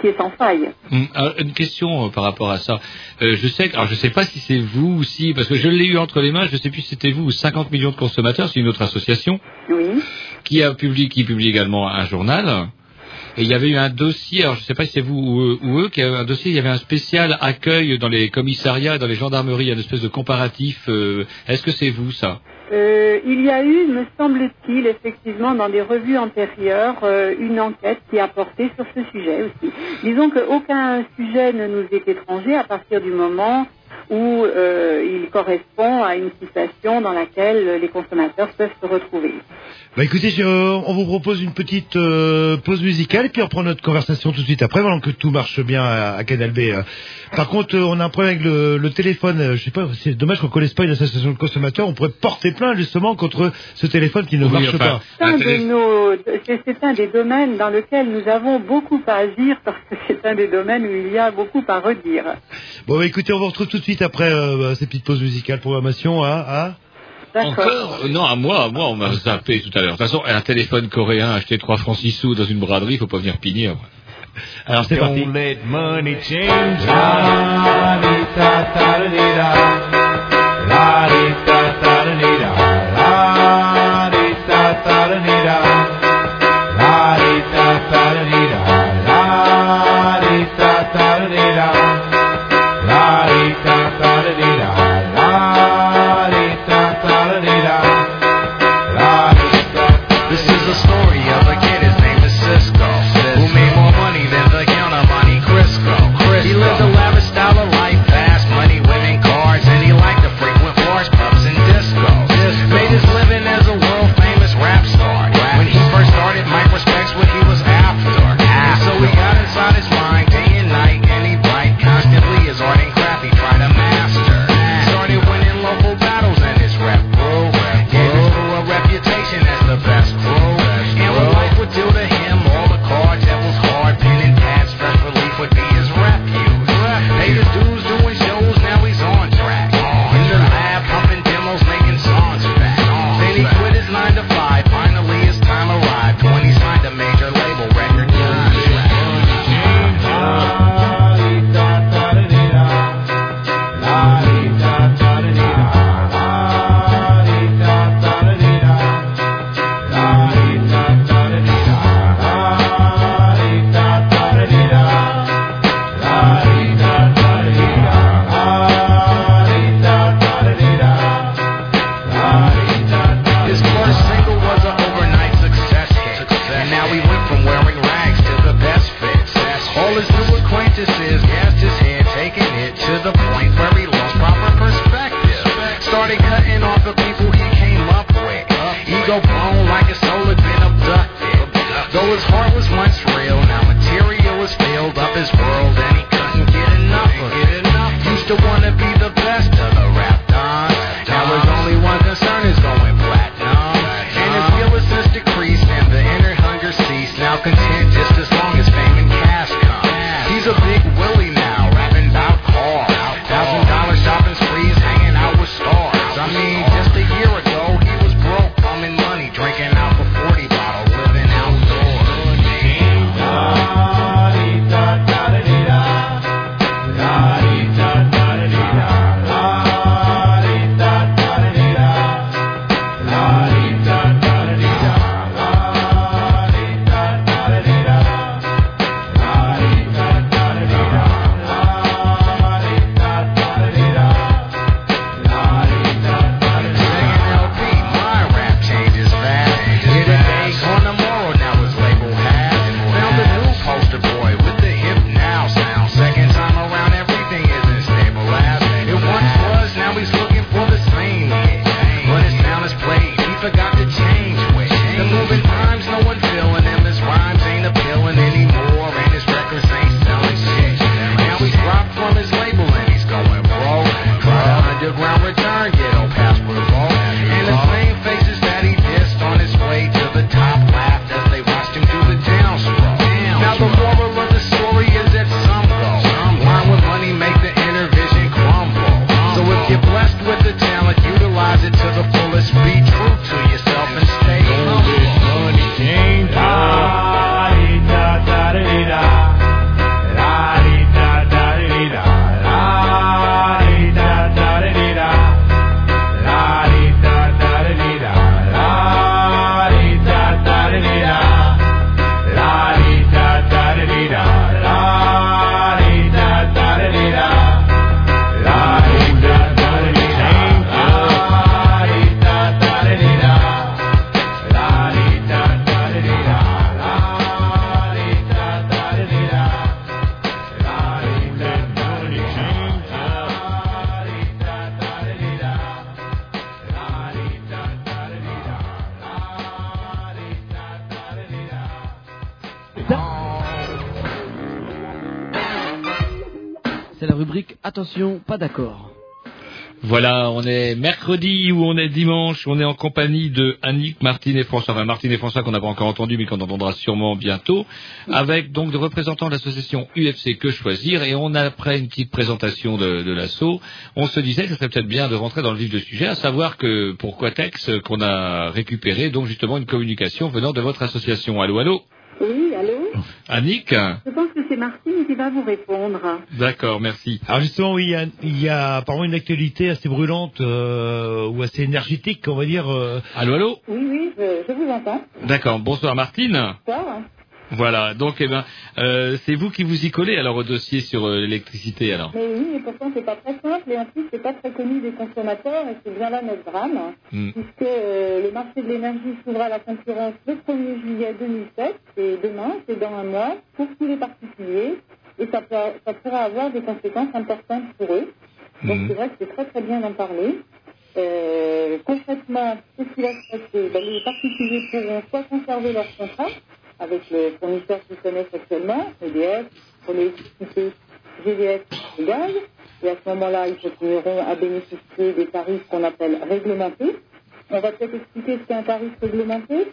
qui est sans faille.
Hum, une question euh, par rapport à ça. Euh, je sais, alors je sais pas si c'est vous ou si, parce que je l'ai eu entre les mains, je sais plus si c'était vous ou 50 millions de consommateurs, c'est une autre association
Oui.
qui a publié, qui publie également un journal. Et il y avait eu un dossier, alors je sais pas si c'est vous ou eux, ou eux, qui avait un dossier, il y avait un spécial accueil dans les commissariats, dans les gendarmeries, une espèce de comparatif. euh, Est-ce que c'est vous ça?
Euh, il y a eu, me semble-t-il, effectivement, dans des revues antérieures, euh, une enquête qui a porté sur ce sujet aussi. Disons qu'aucun sujet ne nous est étranger à partir du moment où euh, il correspond à une situation dans laquelle les consommateurs peuvent se retrouver.
bah écoutez, je- on vous propose une petite euh, pause musicale et puis on reprend notre conversation tout de suite après, pendant que tout marche bien à, à Canal B. euh. Par contre, euh, on a un problème avec le, le téléphone. Je sais pas, c'est dommage qu'on connaisse pas une association de consommateurs. On pourrait porter plainte justement contre ce téléphone qui ne
Oui,
marche
enfin,
pas.
C'est un, de nos- c'est- c'est un des domaines dans lequel nous avons beaucoup à agir parce que c'est un des domaines où il y a beaucoup à redire.
Bon, bah, écoutez, on vous retrouve tout de suite après euh, ces petites pauses musicales. Programmation à... à...
Encore Euh, Non, à moi, à moi, on m'a zappé tout à l'heure. De toute façon, un téléphone coréen acheté 3 francs 6 sous dans une braderie, il faut pas venir pigner. après.
Alors c'est parti.
Let
Attention, pas d'accord.
Voilà, on est mercredi ou on est dimanche, on est en compagnie de Annick, Martine et François. Enfin, Martine et François qu'on n'a pas encore entendu mais qu'on entendra sûrement bientôt, avec donc des représentants de l'association UFC Que Choisir. Et on a, après une petite présentation de, de l'assaut, on se disait que ce serait peut-être bien de rentrer dans le vif du sujet, à savoir que pour Quatex, qu'on a récupéré donc justement une communication venant de votre association. Allô, allô?
Oui, allô?
Annick?
Je pense que c'est Martine qui va vous répondre.
D'accord, merci.
Alors justement, oui, il y a, il y a apparemment une actualité assez brûlante euh, ou assez énergétique, on va dire. euh,
Allô, allô?
Oui, oui, je, je vous entends.
D'accord, bonsoir Martine.
Bonsoir.
Voilà, donc eh ben, euh, c'est vous qui vous y collez alors au dossier sur euh, l'électricité alors.
Mais oui, mais pourtant c'est pas très simple et en plus c'est pas très connu des consommateurs et c'est bien là notre drame, puisque euh, le marché de l'énergie s'ouvre à la concurrence le 1er juillet 2007, c'est demain, c'est dans un mois, pour tous les particuliers et ça, peut, ça pourra avoir des conséquences importantes pour eux. Donc
Hmm.
c'est vrai que c'est très très bien d'en parler. Concrètement, qu'est-ce qui va se passer Ben, Les particuliers pourront soit conserver leur contrat avec le fournisseur qu'ils connaissent actuellement, EDF, pour l'électricité, GDF et gaz, et à ce moment-là, ils continueront à bénéficier des tarifs qu'on appelle réglementés. On va peut-être expliquer ce qu'est un tarif réglementé.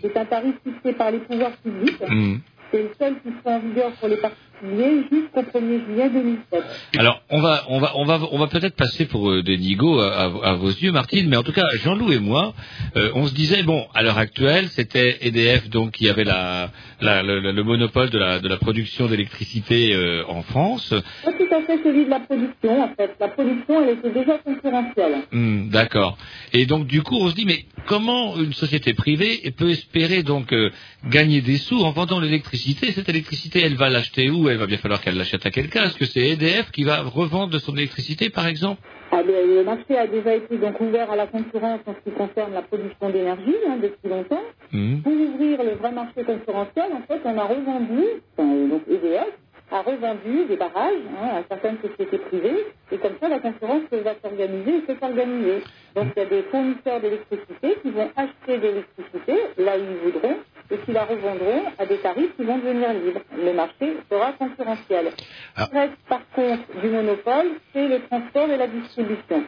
C'est un tarif fixé par les pouvoirs publics.
Hmm.
C'est le seul qui sera en vigueur pour les jusqu'au 1er juillet 2007.
Alors on va on va on va on va peut-être passer pour euh, des nigauds à, à- à vos yeux Martine, mais en tout cas Jean-Loup et moi, euh, on se disait bon à l'heure actuelle c'était EDF donc qui avait la, la- le, le monopole de la de la production d'électricité euh, en France.
Pas tout à fait celui de la production, en fait. La production, elle était déjà concurrentielle.
Hmm, D'accord. Et donc du coup on se dit mais comment une société privée peut espérer donc euh, gagner des sous en vendant l'électricité? Cette électricité elle va l'acheter où? Elle va bien falloir qu'elle l'achète à quelqu'un. Est-ce que c'est EDF qui va revendre de son électricité par exemple?
Ah, le, marché a déjà été donc ouvert à la concurrence en ce qui concerne la production d'énergie hein, depuis longtemps.
Hmm.
Pour ouvrir le vrai marché concurrentiel, en fait, on a revendu, enfin, donc EDF a revendu des barrages hein, à certaines sociétés privées, et comme ça, la concurrence va s'organiser et s'organiser. Donc, il y a des fournisseurs d'électricité qui vont acheter de l'électricité là où ils voudront, et qui la revendront à des tarifs qui vont devenir libres. Le marché sera concurrentiel. Qui reste, par contre, du monopole, c'est le transport et la distribution,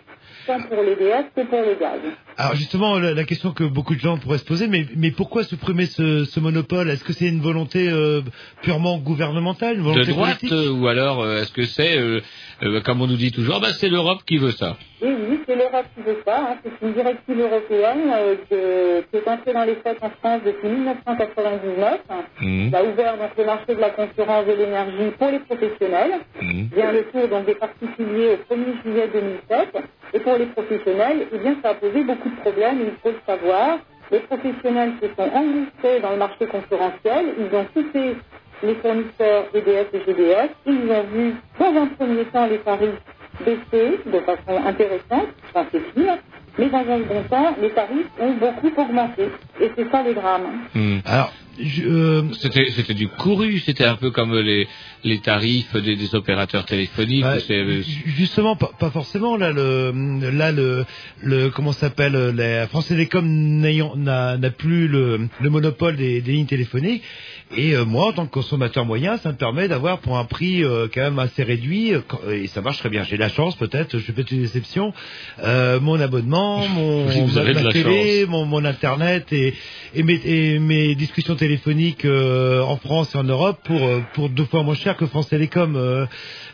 tant pour l'EDF que pour le gaz.
Alors justement, la, la question que beaucoup de gens pourraient se poser, mais, mais pourquoi supprimer ce, ce monopole? Est-ce que c'est une volonté euh, purement gouvernementale, une
de
volonté
droite
politique?
euh, ou alors euh, est-ce que c'est, euh, euh, comme on nous dit toujours, bah, c'est l'Europe qui veut ça?
Et oui, c'est l'Europe qui veut ça. hein. C'est une directive européenne euh, que- qui est entrée dans les faits en France depuis 1999.
Mhm.
Ça a ouvert donc le marché de la concurrence de l'énergie pour les professionnels.
Mhm.
Vient le tour donc des particuliers au 1er juillet 2007. Et pour les professionnels, eh bien, ça a posé beaucoup de problèmes, il faut le savoir. Les professionnels se sont engouffrés dans le marché concurrentiel. Ils ont quitté les fournisseurs EDF et GDF. Ils ont vu, dans un premier temps, les tarifs baisser de façon intéressante, enfin c'est sûr, mais dans un second temps, les tarifs ont beaucoup augmenté. Et c'est ça le drame.
Hmm.
Alors, euh,
c'était c'était du couru, c'était un peu comme les les tarifs des, des opérateurs téléphoniques. Euh,
ju- justement, pas, pas forcément. Là, le, là, le, le comment ça s'appelle La France Télécom n'ayant- n'a n'a plus le, le monopole des, des lignes téléphoniques. Et euh, moi, en tant que consommateur moyen, ça me permet d'avoir pour un prix euh, quand même assez réduit. euh, et ça marche très bien. J'ai de la chance, peut-être. Je fais peut-être une déception. euh, mon abonnement, mon
Oui, vous
ma,
avez de
ma
la
télé, mon, mon internet et, et, mes, et mes discussions téléphoniques euh, en France et en Europe pour pour deux fois moins cher que France Télécom. euh,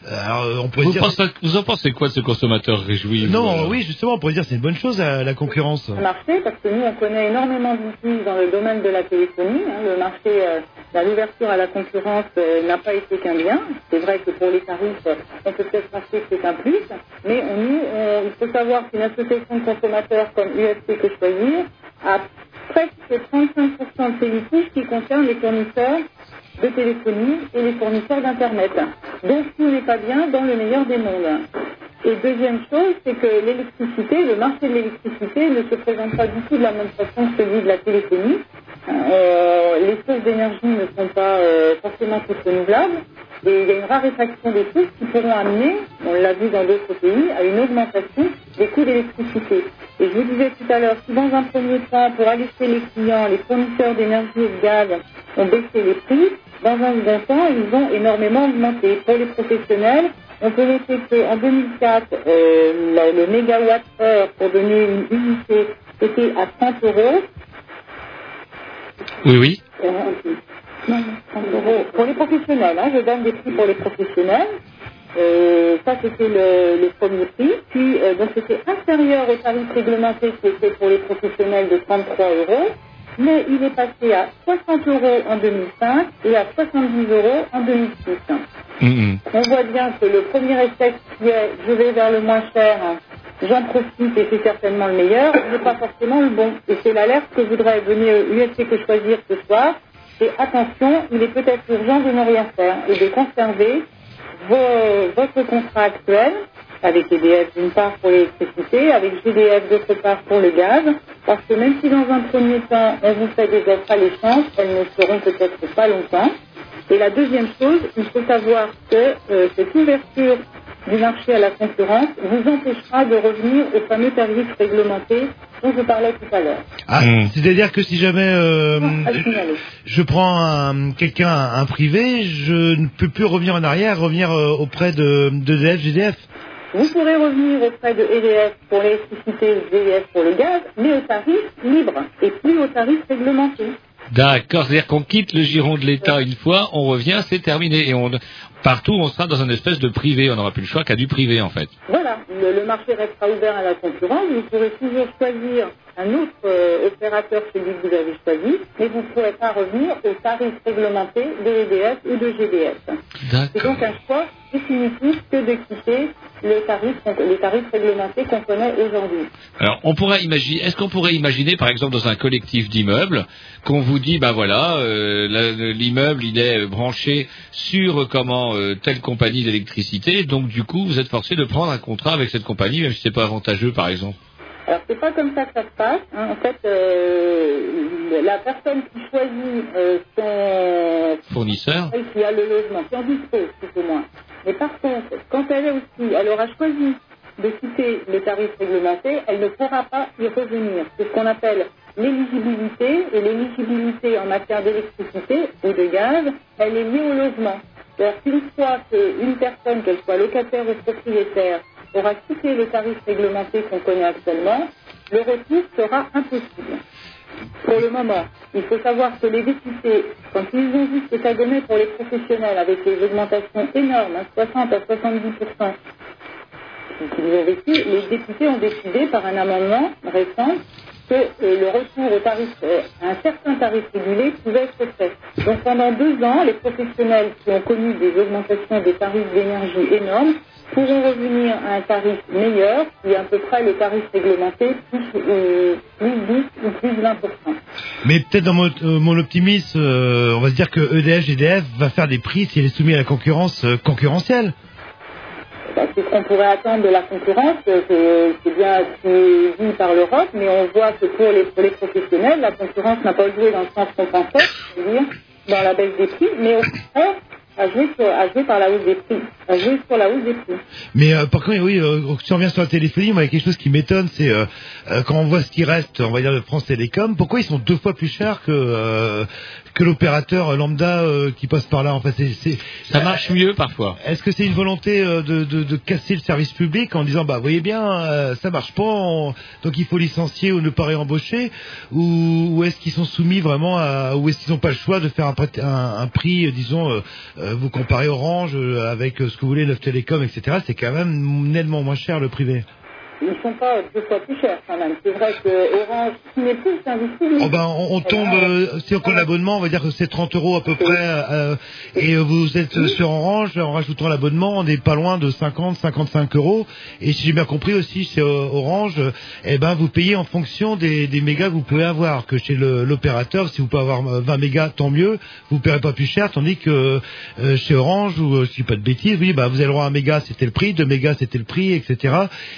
alors, on pourrait
vous,
dire.
pensez, vous en pensez quoi de ce consommateur réjoui vous,
Non, oui, justement, on pourrait dire que c'est une bonne chose, la, la concurrence.
Le marché, parce que nous, on connaît énormément d'outils dans le domaine de la téléphonie. hein. Le marché, euh, la- l'ouverture à la concurrence euh, n'a pas été qu'un bien. C'est vrai que pour les tarifs, euh, on peut peut-être penser que c'est un plus. Mais on, on- il faut savoir qu'une association de consommateurs comme UFC Que Choisir a presque 35% de ses litiges qui concernent les fournisseurs de téléphonie et les fournisseurs d'Internet. Donc tout n'est pas bien dans le meilleur des mondes. Et deuxième chose, c'est que l'électricité, le marché de l'électricité ne se présente pas du tout de la même façon que celui de la téléphonie. Euh, les sources d'énergie ne sont pas euh, forcément toutes renouvelables. Et il y a une raréfaction des sources qui pourront amener, on l'a vu dans d'autres pays, à une augmentation des coûts d'électricité. Et je vous disais tout à l'heure, si dans un premier temps, pour alerter les clients, les fournisseurs d'énergie et de gaz ont baissé les prix. Dans un second temps, ils ont énormément augmenté. Pour les professionnels, on peut noter qu'en 2004, euh, la- le mégawatt-heure pour donner une unité était à 30 euros.
Oui, oui.
Euh, non, 30 euros. Pour les professionnels, hein, je donne des prix pour les professionnels. Euh, ça, c'était le, le premier prix. Puis, euh, donc, c'était inférieur au tarif réglementé qui était pour les professionnels de 33 euros. Mais il est passé à 60 euros en 2005 et à 70 euros en 2006.
Mhm.
On voit bien que le premier réflexe qui est je vais vers le moins cher, j'en profite et c'est certainement le meilleur, n'est pas forcément le bon. Et c'est l'alerte que voudrait venir l'UFC que choisir ce soir. Et attention, il est peut-être urgent de ne rien faire et de conserver vos- votre contrat actuel avec EDF d'une part pour l'électricité, avec GDF d'autre part pour le gaz, parce que même si dans un premier temps on vous fait des offres à l'échange, elles ne seront peut-être pas longtemps. Et la deuxième chose, il faut savoir que euh, cette ouverture du marché à la concurrence vous empêchera de revenir aux fameux tarifs réglementés dont je parlais tout à l'heure.
Ah, C'est-à-dire que si jamais euh,
signaler.
je prends un- quelqu'un, un privé, je ne peux plus revenir en arrière, revenir euh, auprès de, de DF, GDF.
Vous pourrez revenir auprès de EDF pour l'électricité, GDF pour le gaz, mais au tarif libre et plus au tarif réglementé.
D'accord, c'est-à-dire qu'on quitte le giron de l'État une fois, on revient, c'est terminé. Et on, partout, on sera dans un espèce de privé. On n'aura plus le choix qu'à du privé, en fait.
Voilà, le, le marché restera ouvert à la concurrence. Vous pourrez toujours choisir un autre euh, opérateur celui que vous avez choisi, mais vous ne pourrez pas revenir au tarif réglementé de l'EDF ou de GDF. C'est donc un choix définitif que de quitter le tarif, les tarifs réglementés qu'on connaît aujourd'hui.
Alors, on pourrait imaginer, est-ce qu'on pourrait imaginer, par exemple, dans un collectif d'immeubles, qu'on vous dit, bah voilà, euh, l'immeuble il est branché sur euh, comment euh, telle compagnie d'électricité, donc du coup, vous êtes forcé de prendre un contrat avec cette compagnie, même si c'est pas avantageux, par exemple.
Alors, c'est pas comme ça que ça se passe. hein. En fait, euh, la personne qui choisit euh, son
Fournisseur.
celle qui a le logement, qui en dispose plus ou moins. Mais par contre, quand elle est aussi, elle aura choisi de quitter le tarif réglementé, elle ne pourra pas y revenir. C'est ce qu'on appelle l'éligibilité, et l'éligibilité en matière d'électricité ou de gaz, elle est liée au logement. C'est-à-dire qu'une fois qu'une personne, qu'elle soit locataire ou propriétaire, aura quitté le tarif réglementé qu'on connaît actuellement, le retour sera impossible pour le moment. Il faut savoir que les députés, quand ils ont vu ce que pour les professionnels avec les augmentations énormes, hein, 60 à 70 qu'ils ont vécu, les députés ont décidé par un amendement récent que euh, le retour au tarif, euh, à un certain tarif régulé pouvait être fait. Donc pendant deux ans, les professionnels qui ont connu des augmentations des tarifs d'énergie énormes pourront revenir à un tarif meilleur, qui est à peu près le tarif réglementé, plus, euh, plus 10 ou plus 20
Mais peut-être dans mon, euh, mon optimisme, euh, on va se dire que EDF, GDF va faire des prix si elle est soumise à la concurrence euh, concurrentielle.
Bah, c'est ce qu'on pourrait attendre de la concurrence, c'est c'est bien ce qui est dit par l'Europe, mais on voit que pour les, pour les professionnels, la concurrence n'a pas joué dans le sens qu'on pensait, c'est-à-dire dans la baisse des prix, mais au contraire, a joué, sur, par la hausse des prix, a joué sur la hausse des prix.
Mais euh, par contre, oui, euh, si on revient sur la téléphonie, moi, il y a quelque chose qui m'étonne, c'est euh, euh, quand on voit ce qui reste, on va dire de France Télécom, pourquoi ils sont deux fois plus chers que euh, que l'opérateur lambda euh, qui passe par là? En fait,
Ça marche mieux parfois.
Est-ce que c'est une volonté euh, de, de, de casser le service public en disant bah voyez bien euh, ça marche pas on- donc il faut licencier ou ne pas réembaucher? Ou, ou est-ce qu'ils sont soumis vraiment à ou est-ce qu'ils n'ont pas le choix de faire un, un, un prix disons vous comparez Orange avec ce que vous voulez Neuf Télécom etc c'est quand même nettement moins cher le privé.
Ils ne sont pas deux fois plus chers quand même. C'est vrai que Orange, qui n'est plus le service public.
Oh ben, on, on tombe, euh, si compte l'abonnement, on va dire que c'est 30 euros à peu près, euh, et vous êtes sur Orange, en rajoutant l'abonnement, on n'est pas loin de 50, 55 euros, et si j'ai bien compris aussi, chez euh, Orange, eh ben, vous payez en fonction des, des mégas que vous pouvez avoir, que chez l'opérateur, si vous pouvez avoir euh, 20 mégas, tant mieux, vous ne paierez pas plus cher, tandis que euh, chez Orange, ou dis pas de bêtises, oui, bah, vous avez le droit à un méga, c'était le prix, deux mégas, c'était le prix, etc.,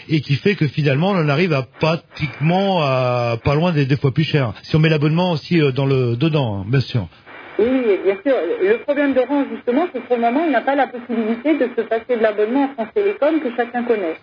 et qui fait que finalement, on arrive à pratiquement à pas loin des deux fois plus cher. Si on met l'abonnement aussi euh, dans le dedans, hein, bien sûr.
Oui, bien sûr. Le problème d'Orange, justement, c'est que pour le moment, il n'a pas la possibilité de se passer de l'abonnement en France Télécom que chacun connaît.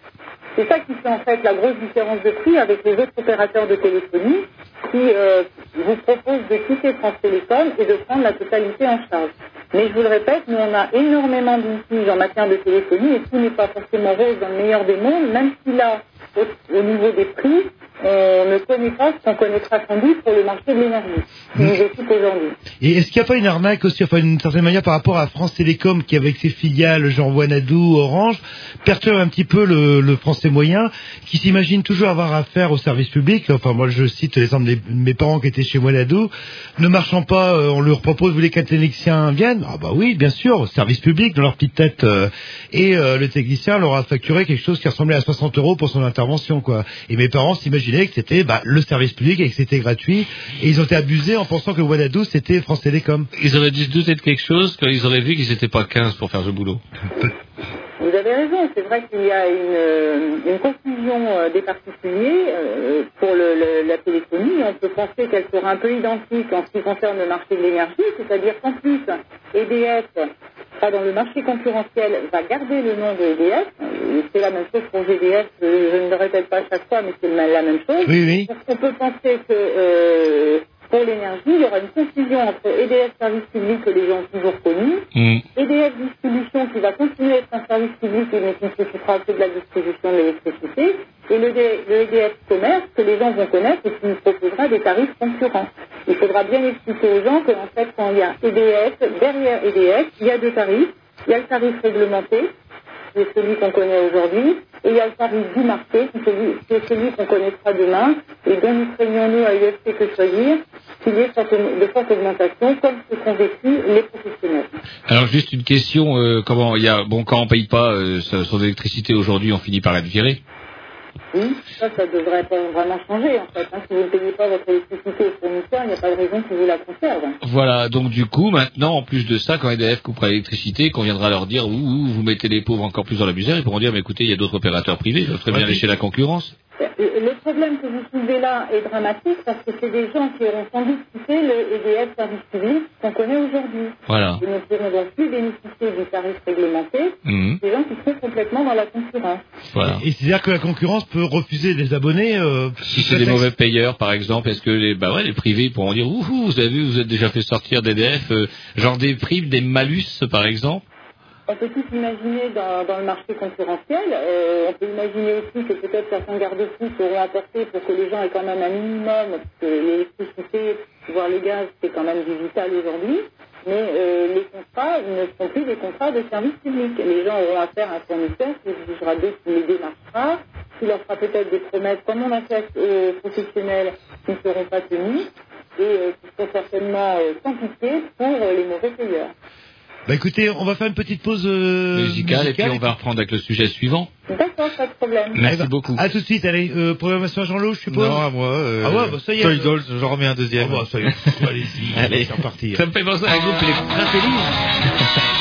C'est ça qui fait en fait la grosse différence de prix avec les autres opérateurs de téléphonie qui euh, vous proposent de quitter France Télécom et de prendre la totalité en charge. Mais je vous le répète, nous on a énormément d'outils en matière de téléphonie et tout n'est pas forcément rose dans le meilleur des mondes, même si là, au, au niveau des prix, on ne connaît pas ce qu'on connaîtra sans doute pour le marché de l'énergie.
Et est-ce qu'il n'y a pas une arnaque aussi, enfin d'une certaine manière par rapport à France Télécom qui avec ses filiales genre Wanadoo, Orange, perturbe un petit peu le, français moyen qui s'imagine toujours avoir affaire au service public? Enfin moi je cite l'exemple de mes parents qui étaient chez Wanadoo, ne marchant pas, euh, on leur propose, vous voulez qu'un technicien vienne? Ah bah oui, bien sûr, service public dans leur petite tête. euh, et euh, le technicien leur a facturé quelque chose qui ressemblait à 60 euros pour son intervention quoi. Et mes parents que c'était bah, le service public et que c'était gratuit. Et ils ont été abusés en pensant que Wanadoo c'était France Télécom.
Ils auraient dû se douter de quelque chose quand ils auraient vu qu'ils n'étaient pas 15 pour faire ce boulot.
Vous avez raison, c'est vrai qu'il y a une, euh, une confusion euh, des particuliers euh, pour le, le- la téléphonie. On peut penser qu'elle sera un peu identique en ce qui concerne le marché de l'énergie, c'est-à-dire qu'en plus, EDF, sera dans le marché concurrentiel, va garder le nom de EDF. Euh, C'est la même chose pour GDF, je, ne le répète pas à chaque fois, mais c'est la même chose.
Oui, oui.
Donc on peut penser que euh, pour l'énergie, il y aura une confusion entre EDF service public que les gens ont toujours connu, EDF distribution qui va continuer à être un service public qui ne s'occupera que de la distribution de l'électricité, et le, le EDF commerce que les gens vont connaître et qui nous proposera des tarifs concurrents. Il faudra bien expliquer aux gens qu'en fait, quand il y a EDF, derrière EDF, il y a deux tarifs. Il y a le tarif réglementé, qui est celui qu'on connaît aujourd'hui, et il y a le tarif du marché, qui est celui, qu'on connaîtra demain, et dont nous craignons, nous, à UFC que choisir, qu'il y ait de fortes augmentations, comme ce qu'ont vécu les professionnels.
Alors juste une question, euh, comment il y a bon quand on paye pas euh, son électricité aujourd'hui, on finit par être viré?
Oui, ça, ça devrait pas vraiment changer, en fait. hein. Si vous ne payez pas votre électricité au fournisseur, il n'y a pas de raison qu'il vous la conserve.
Voilà, donc du coup maintenant en plus de ça, quand EDF coupera l'électricité, qu'on viendra leur dire ouh, ouh, vous mettez les pauvres encore plus dans la misère, ils pourront dire mais écoutez il y a d'autres opérateurs privés, ils peuvent très bien lécher la concurrence.
Euh, Le problème que vous soulevez là est dramatique parce que c'est des gens qui auront sans doute quitté le EDF service public qu'on connaît aujourd'hui.
Voilà.
Ils ne pourront donc plus bénéficier du tarif réglementé,
Mhm.
des gens qui sont complètement dans la concurrence.
Voilà.
Et c'est-à-dire que la concurrence peut refuser des abonnés euh,
Si c'est des mauvais payeurs, par exemple, est-ce que les, bah ouais, les privés pourront dire, ouh, vous avez vu, vous êtes déjà fait sortir d'EDF, euh, genre des primes, des malus, par exemple
On peut tout imaginer dans, dans le marché concurrentiel. Euh, on peut imaginer aussi que peut-être certains garde-fous seront apportés pour que les gens aient quand même un minimum, parce que l'électricité, voire le gaz, c'est quand même du vital aujourd'hui. Mais euh, les contrats ne seront plus des contrats de service public. Les gens auront affaire à un fournisseur qui exigera d'eux qui les démarchera, qui leur fera peut-être des promesses, comme on a fait aux professionnels, qui ne seront pas tenues, et euh, qui seront certainement euh, sans pitié pour euh, les mauvais payeurs.
Bah écoutez, on va faire une petite pause euh,
musicale, et puis on va reprendre avec le sujet suivant.
D'accord, pas de problème.
Merci beaucoup.
À tout de suite, allez, euh, programmation à Jean-Loup, je suppose
Non, à moi. Euh,
Ah ouais, bah ça y est.
Toy Dolls, j'en remets un deuxième.
Ah bah ça y est, allez-y,
Allez.
c'est reparti.
Ça me fait penser à un groupe, les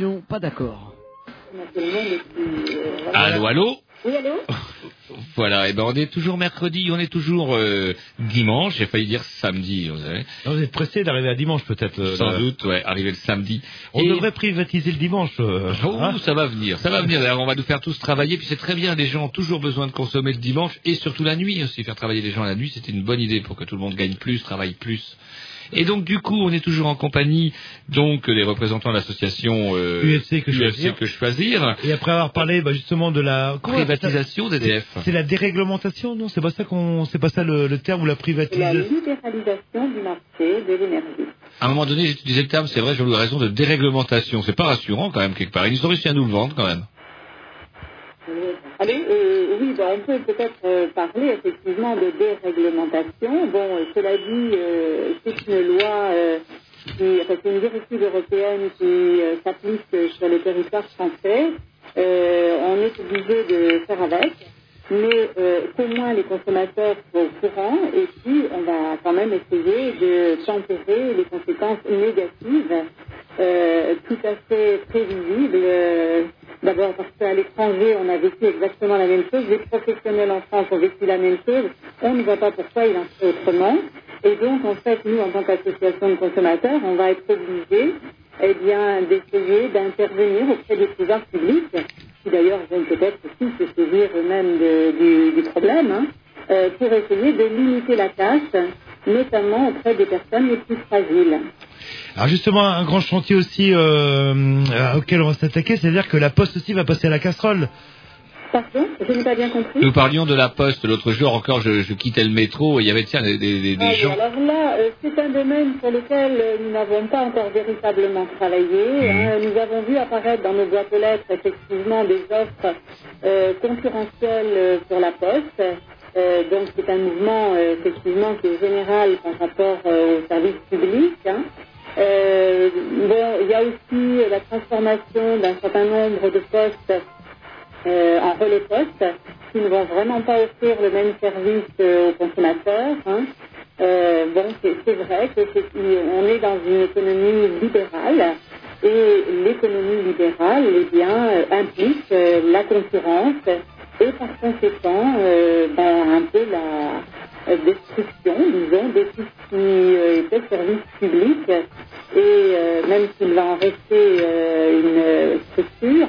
Attention, pas d'accord.
Allô, allô
Oui, allô
Voilà, et ben on est toujours mercredi, on est toujours euh, dimanche, j'ai failli dire samedi, vous savez.
Non, vous êtes pressé d'arriver à dimanche peut-être. euh,
Sans
là.
doute, ouais, arriver le samedi.
On
Et-
devrait privatiser le dimanche. euh,
Oh,
hein.
ça va venir, ça va venir. D'ailleurs, on va nous faire tous travailler. Puis c'est très bien, les gens ont toujours besoin de consommer le dimanche et surtout la nuit aussi. Faire travailler les gens la nuit, c'était une bonne idée pour que tout le monde gagne plus, travaille plus. Et donc du coup, on est toujours en compagnie donc des représentants de l'association euh,
UFC que choisir.
que choisir.
Et après avoir parlé bah, justement de la comment-
Privatisation d'EDF.
C'est- C'est la déréglementation, non? C'est pas ça qu'on, c'est pas ça le, le terme ou la
La
privatisation.
libéralisation du marché de l'énergie.
À un moment donné, j'ai utilisé le terme, c'est vrai, j'ai eu raison de déréglementation. C'est pas rassurant quand même quelque part. Ils ont réussi à nous le vendre quand même.
Allez, euh, oui, ben, on peut peut-être euh, parler effectivement de déréglementation. Bon, euh, cela dit, c'est une loi, qui, enfin, c'est une directive européenne qui s'applique sur le territoire français. On est obligé de faire avec, mais qu'au moins les consommateurs soient au courant et puis on va quand même essayer de tempérer les conséquences négatives euh, tout à fait prévisibles. euh, D'abord parce qu'à l'étranger, on a vécu exactement la même chose. Les professionnels en France ont vécu la même chose. On ne voit pas pourquoi il en fait autrement. Et donc, en fait, nous, en tant qu'association de consommateurs, on va être obligés eh bien, d'essayer d'intervenir auprès des pouvoirs publics, qui d'ailleurs vont peut-être aussi se saisir eux-mêmes du, problème, hein, euh, pour essayer de limiter la casse, notamment auprès des personnes les plus fragiles.
Alors justement, un grand chantier aussi euh, euh, auquel on va s'attaquer, c'est-à-dire que la Poste aussi va passer à la casserole.
Pardon Je n'ai pas bien compris.
Nous parlions de la poste l'autre jour encore, je, je quittais le métro et il y avait tiens des, des, des- des
Ah oui,
gens.
alors là, euh, c'est un domaine sur lequel nous n'avons pas encore véritablement travaillé. hein. Nous avons vu apparaître dans nos boîtes aux lettres effectivement des offres euh, concurrentielles sur la poste. Euh, donc c'est un mouvement euh, effectivement qui est général par rapport euh, au service public. hein. Euh, bon, il y a aussi la transformation d'un certain nombre de postes euh, en relais poste qui ne vont vraiment pas offrir le même service euh, aux consommateurs. hein. Euh, bon, c'est vrai que c'est- on est dans une économie libérale et l'économie libérale, eh bien, implique la concurrence et par conséquent, ben, un peu la destruction, disons, de tout ce qui euh, était service public. Et euh, même s'il va en rester euh, une structure,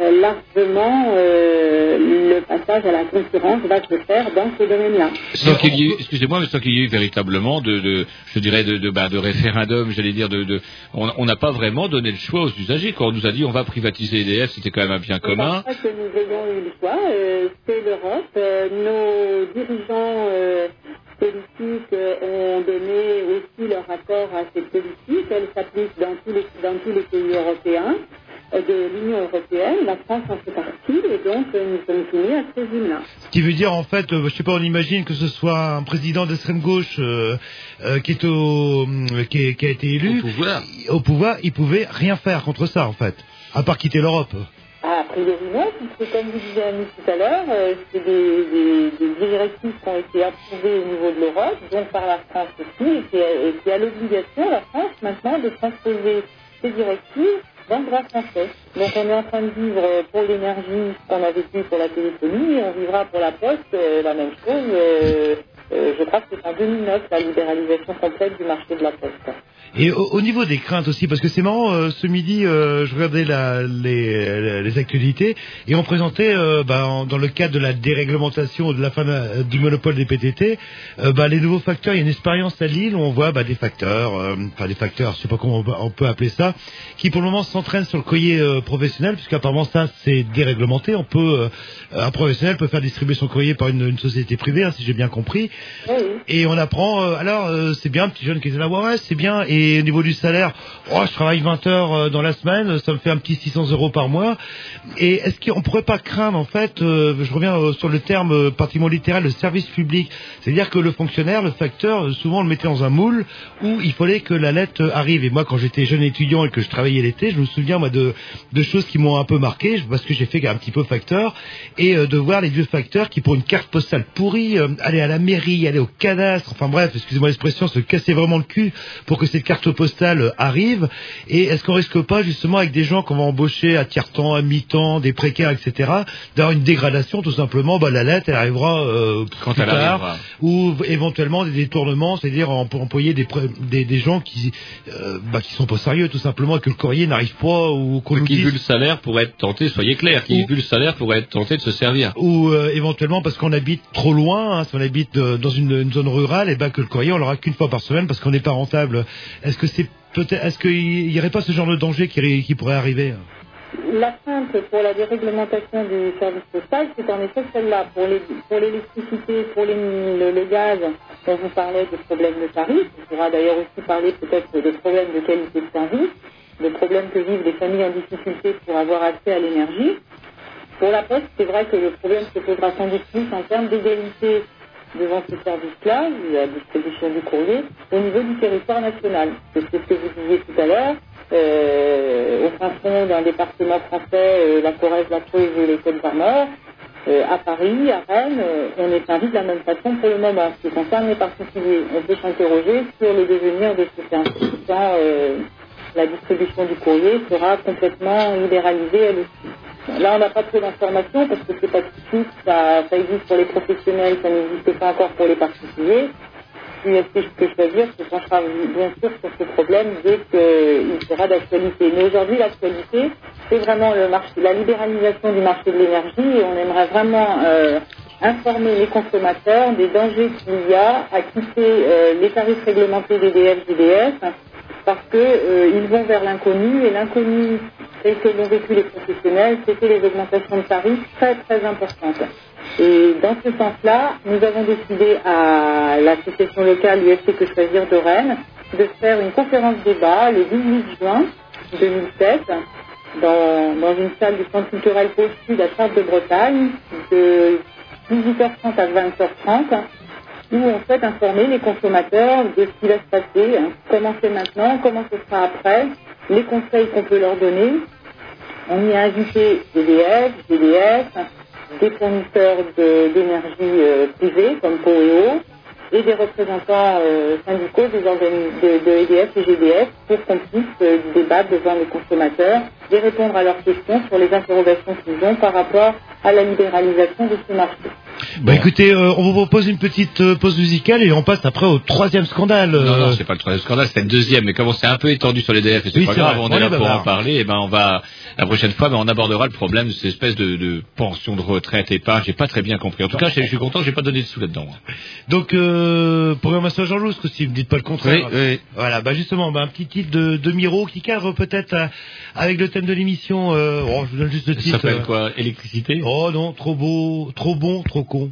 euh, largement euh, le passage à la concurrence va se faire dans ce domaine-là.
Sans qu'il y ait, excusez-moi, mais sans qu'il y ait véritablement de, de je dirais, de, de, bah, de référendum, j'allais dire, de, de on n'a pas vraiment donné le choix aux usagers. Quand on nous a dit on va privatiser EDF, c'était quand même un bien commun.
Je que nous ayons eu le choix, euh, c'est l'Europe. Euh, nos dirigeants euh, politiques euh, ont donné aussi leur accord à cette politique. Elle s'applique dans tous les, dans tous les pays européens euh, de l'Union européenne. La France en fait partie et donc euh, nous sommes soumis à ce régime-là.
Ce qui veut dire en fait, euh, je sais pas, on imagine que ce soit un président d'extrême gauche euh, euh, qui est au, qui, est- qui a été élu
Au pouvoir.
au pouvoir, il pouvait rien faire contre ça en fait, à part quitter l'Europe.
A priori non, puisque comme vous disiez Annie tout à l'heure, euh, c'est des, des- des directives qui ont été approuvées au niveau de l'Europe, donc par la France aussi, et qui a, et qui a l'obligation, la France, maintenant, de transposer ces directives dans le droit français. Donc on est en train de vivre pour l'énergie ce qu'on a vécu pour la téléphonie, et on vivra pour la poste euh, la même chose. euh, euh, je crois que c'est en 2009 la libéralisation complète du marché de la poste.
Et au, au niveau des craintes aussi, parce que c'est marrant, euh, ce midi, euh, je regardais les, actualités et on présentait, bah, dans le cadre de la déréglementation de la fin du monopole des PTT, bah, les nouveaux facteurs. Il y a une expérience à Lille où on voit bah, des facteurs, enfin des facteurs, je sais pas comment on, peut- appeler ça, qui pour le moment s'entraînent sur le courrier professionnel, puisqu'apparemment ça c'est déréglementé. On peut, un professionnel peut faire distribuer son courrier par une, une société privée, hein, si j'ai bien compris. Et on apprend, euh, alors euh, c'est bien, petit jeune qui était là, ouais, ouais c'est bien. Et au niveau du salaire, oh, je travaille 20 heures euh, dans la semaine, ça me fait un petit 600 euros par mois. Et est-ce qu'on pourrait pas craindre, en fait, je reviens sur le terme pratiquement littéral, le service public, c'est-à-dire que le fonctionnaire, le facteur, souvent on le mettait dans un moule où il fallait que la lettre arrive. Et moi, quand j'étais jeune étudiant et que je travaillais l'été, je me souviens moi de, choses qui m'ont un peu marqué, parce que j'ai fait un petit peu facteur, et de voir les vieux facteurs qui, pour une carte postale pourrie, allaient à la mairie mairie, aller au cadastre, enfin bref, excusez-moi l'expression, se casser vraiment le cul pour que cette carte postale euh, arrive Et est-ce qu'on risque pas justement avec des gens qu'on va embaucher à tiers-temps, à mi-temps, des précaires, etc., d'avoir une dégradation tout simplement? Bah, La lettre, elle arrivera euh,
Quand
plus
elle
tard,
arrivera.
ou éventuellement des détournements, c'est-à-dire employer des, des, des gens qui euh, bah, qui sont pas sérieux tout simplement et que le courrier n'arrive pas ou qu'on
Qui vu le salaire pourrait être tenté, soyez clair, qui vu le salaire pourrait être tenté de se servir.
ou euh, éventuellement parce qu'on habite trop loin, hein, si on habite dans une, zone rurale, et ben que le courrier on l'aura qu'une fois par semaine parce qu'on n'est pas rentable. Est-ce que c'est peut-être, est-ce qu'il y aurait pas ce genre de danger qui, pourrait arriver?
La crainte pour la déréglementation du service postal, c'est en effet celle-là. Pour l'électricité, pour, le gaz, on vous parlait des problèmes de tarifs. On pourra d'ailleurs aussi parler peut-être des problèmes de qualité de service, des problèmes que vivent les familles en difficulté pour avoir accès à l'énergie. Pour la poste, c'est vrai que le problème se posera sans doute plus en termes d'égalité devant ce service-là, la distribution du courrier, au niveau du territoire national. C'est ce que vous disiez tout à l'heure. Euh, au fin fond d'un département français, euh, la Corrèze, la Creuse et les Côtes-d'Armor, euh, à Paris, à Rennes, on est servi de la même façon pour le moment. Ce qui concerne les particuliers, on peut s'interroger sur le devenir de ce service quand la distribution du courrier sera complètement libéralisée. Là, on n'a pas trop d'informations parce que c'est pas tout ça, ça existe pour les professionnels, ça n'existe pas encore pour les particuliers. Puis, ce que je peux choisir, c'est qu'on sera bien sûr sur ce problème dès qu'il sera d'actualité. Mais aujourd'hui, l'actualité, c'est vraiment la libéralisation du marché de l'énergie et on aimerait vraiment euh, informer les consommateurs des dangers qu'il y a à quitter euh, les tarifs réglementés d'EDF, GDF, parce que euh, vont vers l'inconnu et l'inconnu tel que l'ont vécu les professionnels, c'était les augmentations de tarifs très très importantes. Et dans ce sens-là, nous avons décidé à l'association locale UFC Que Choisir de Rennes de faire une conférence débat le 18 juin 2007 dans, dans une salle du centre culturel Pôle Sud à Chartres de Bretagne de 18h30 à 20h30 où on souhaite informer les consommateurs de ce qui va se passer, hein, comment c'est maintenant, comment ce sera après, les conseils qu'on peut leur donner. On y a invité EDF, GDF, des fournisseurs de- d'énergie euh, privée comme Poeo et des représentants euh, syndicaux des de, de EDF et GDF pour qu'on puisse euh, débattre devant les consommateurs et répondre à leurs questions sur les interrogations qu'ils ont par rapport à la libéralisation de ce marché.
Bah écoutez, euh, on vous propose une petite euh, pause musicale et on passe après au troisième scandale.
Non, non,
euh,
c'est pas le troisième scandale, c'est le deuxième. Mais comme on s'est un peu étendu sur les DF et c'est
Oui,
pas grave,
vrai,
on
on
est là
est
pour en parler. Et ben, on va la prochaine fois, ben, on abordera le problème de ces espèces de, de pensions de retraite, épargne. J'ai pas très bien compris. En tout cas, je suis content, j'ai pas donné de sous là-dedans. moi.
Donc, euh, programmation Jean Louste, si vous ne dites pas le contraire.
Oui, oui.
Voilà, bah justement, bah, un petit titre de, de Miro qui cadre peut-être euh, avec le thème de l'émission. Euh, oh, je vous donne juste le
Ça
titre.
s'appelle
euh.
quoi Électricité?
Oh non, trop beau, trop bon, trop con.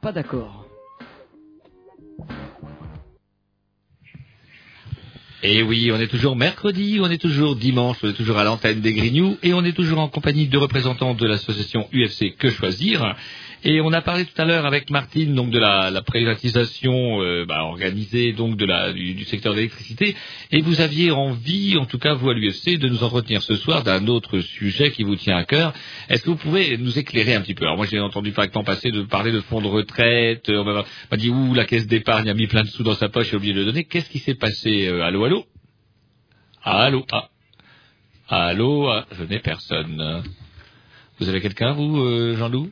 Pas d'accord.
Et oui, on est toujours mercredi, on est toujours dimanche, on est toujours à l'antenne des Grignoux et on est toujours en compagnie de représentants de l'association UFC Que Choisir. Et on a parlé tout à l'heure avec Martine donc de la, privatisation euh, bah, organisée donc de la, du, du secteur de l'électricité. Et vous aviez envie, en tout cas vous à l'UFC, de nous entretenir ce soir d'un autre sujet qui vous tient à cœur. Est-ce que vous pouvez nous éclairer un petit peu? Alors moi j'ai entendu par le temps passé de parler de fonds de retraite. euh, On m'a dit ouh la caisse d'épargne a mis plein de sous dans sa poche et oublié de le donner. Qu'est-ce qui s'est passé euh, Allô allô? Allô ah. Allô ah, Je n'ai personne. Vous avez quelqu'un vous Jean-Loup?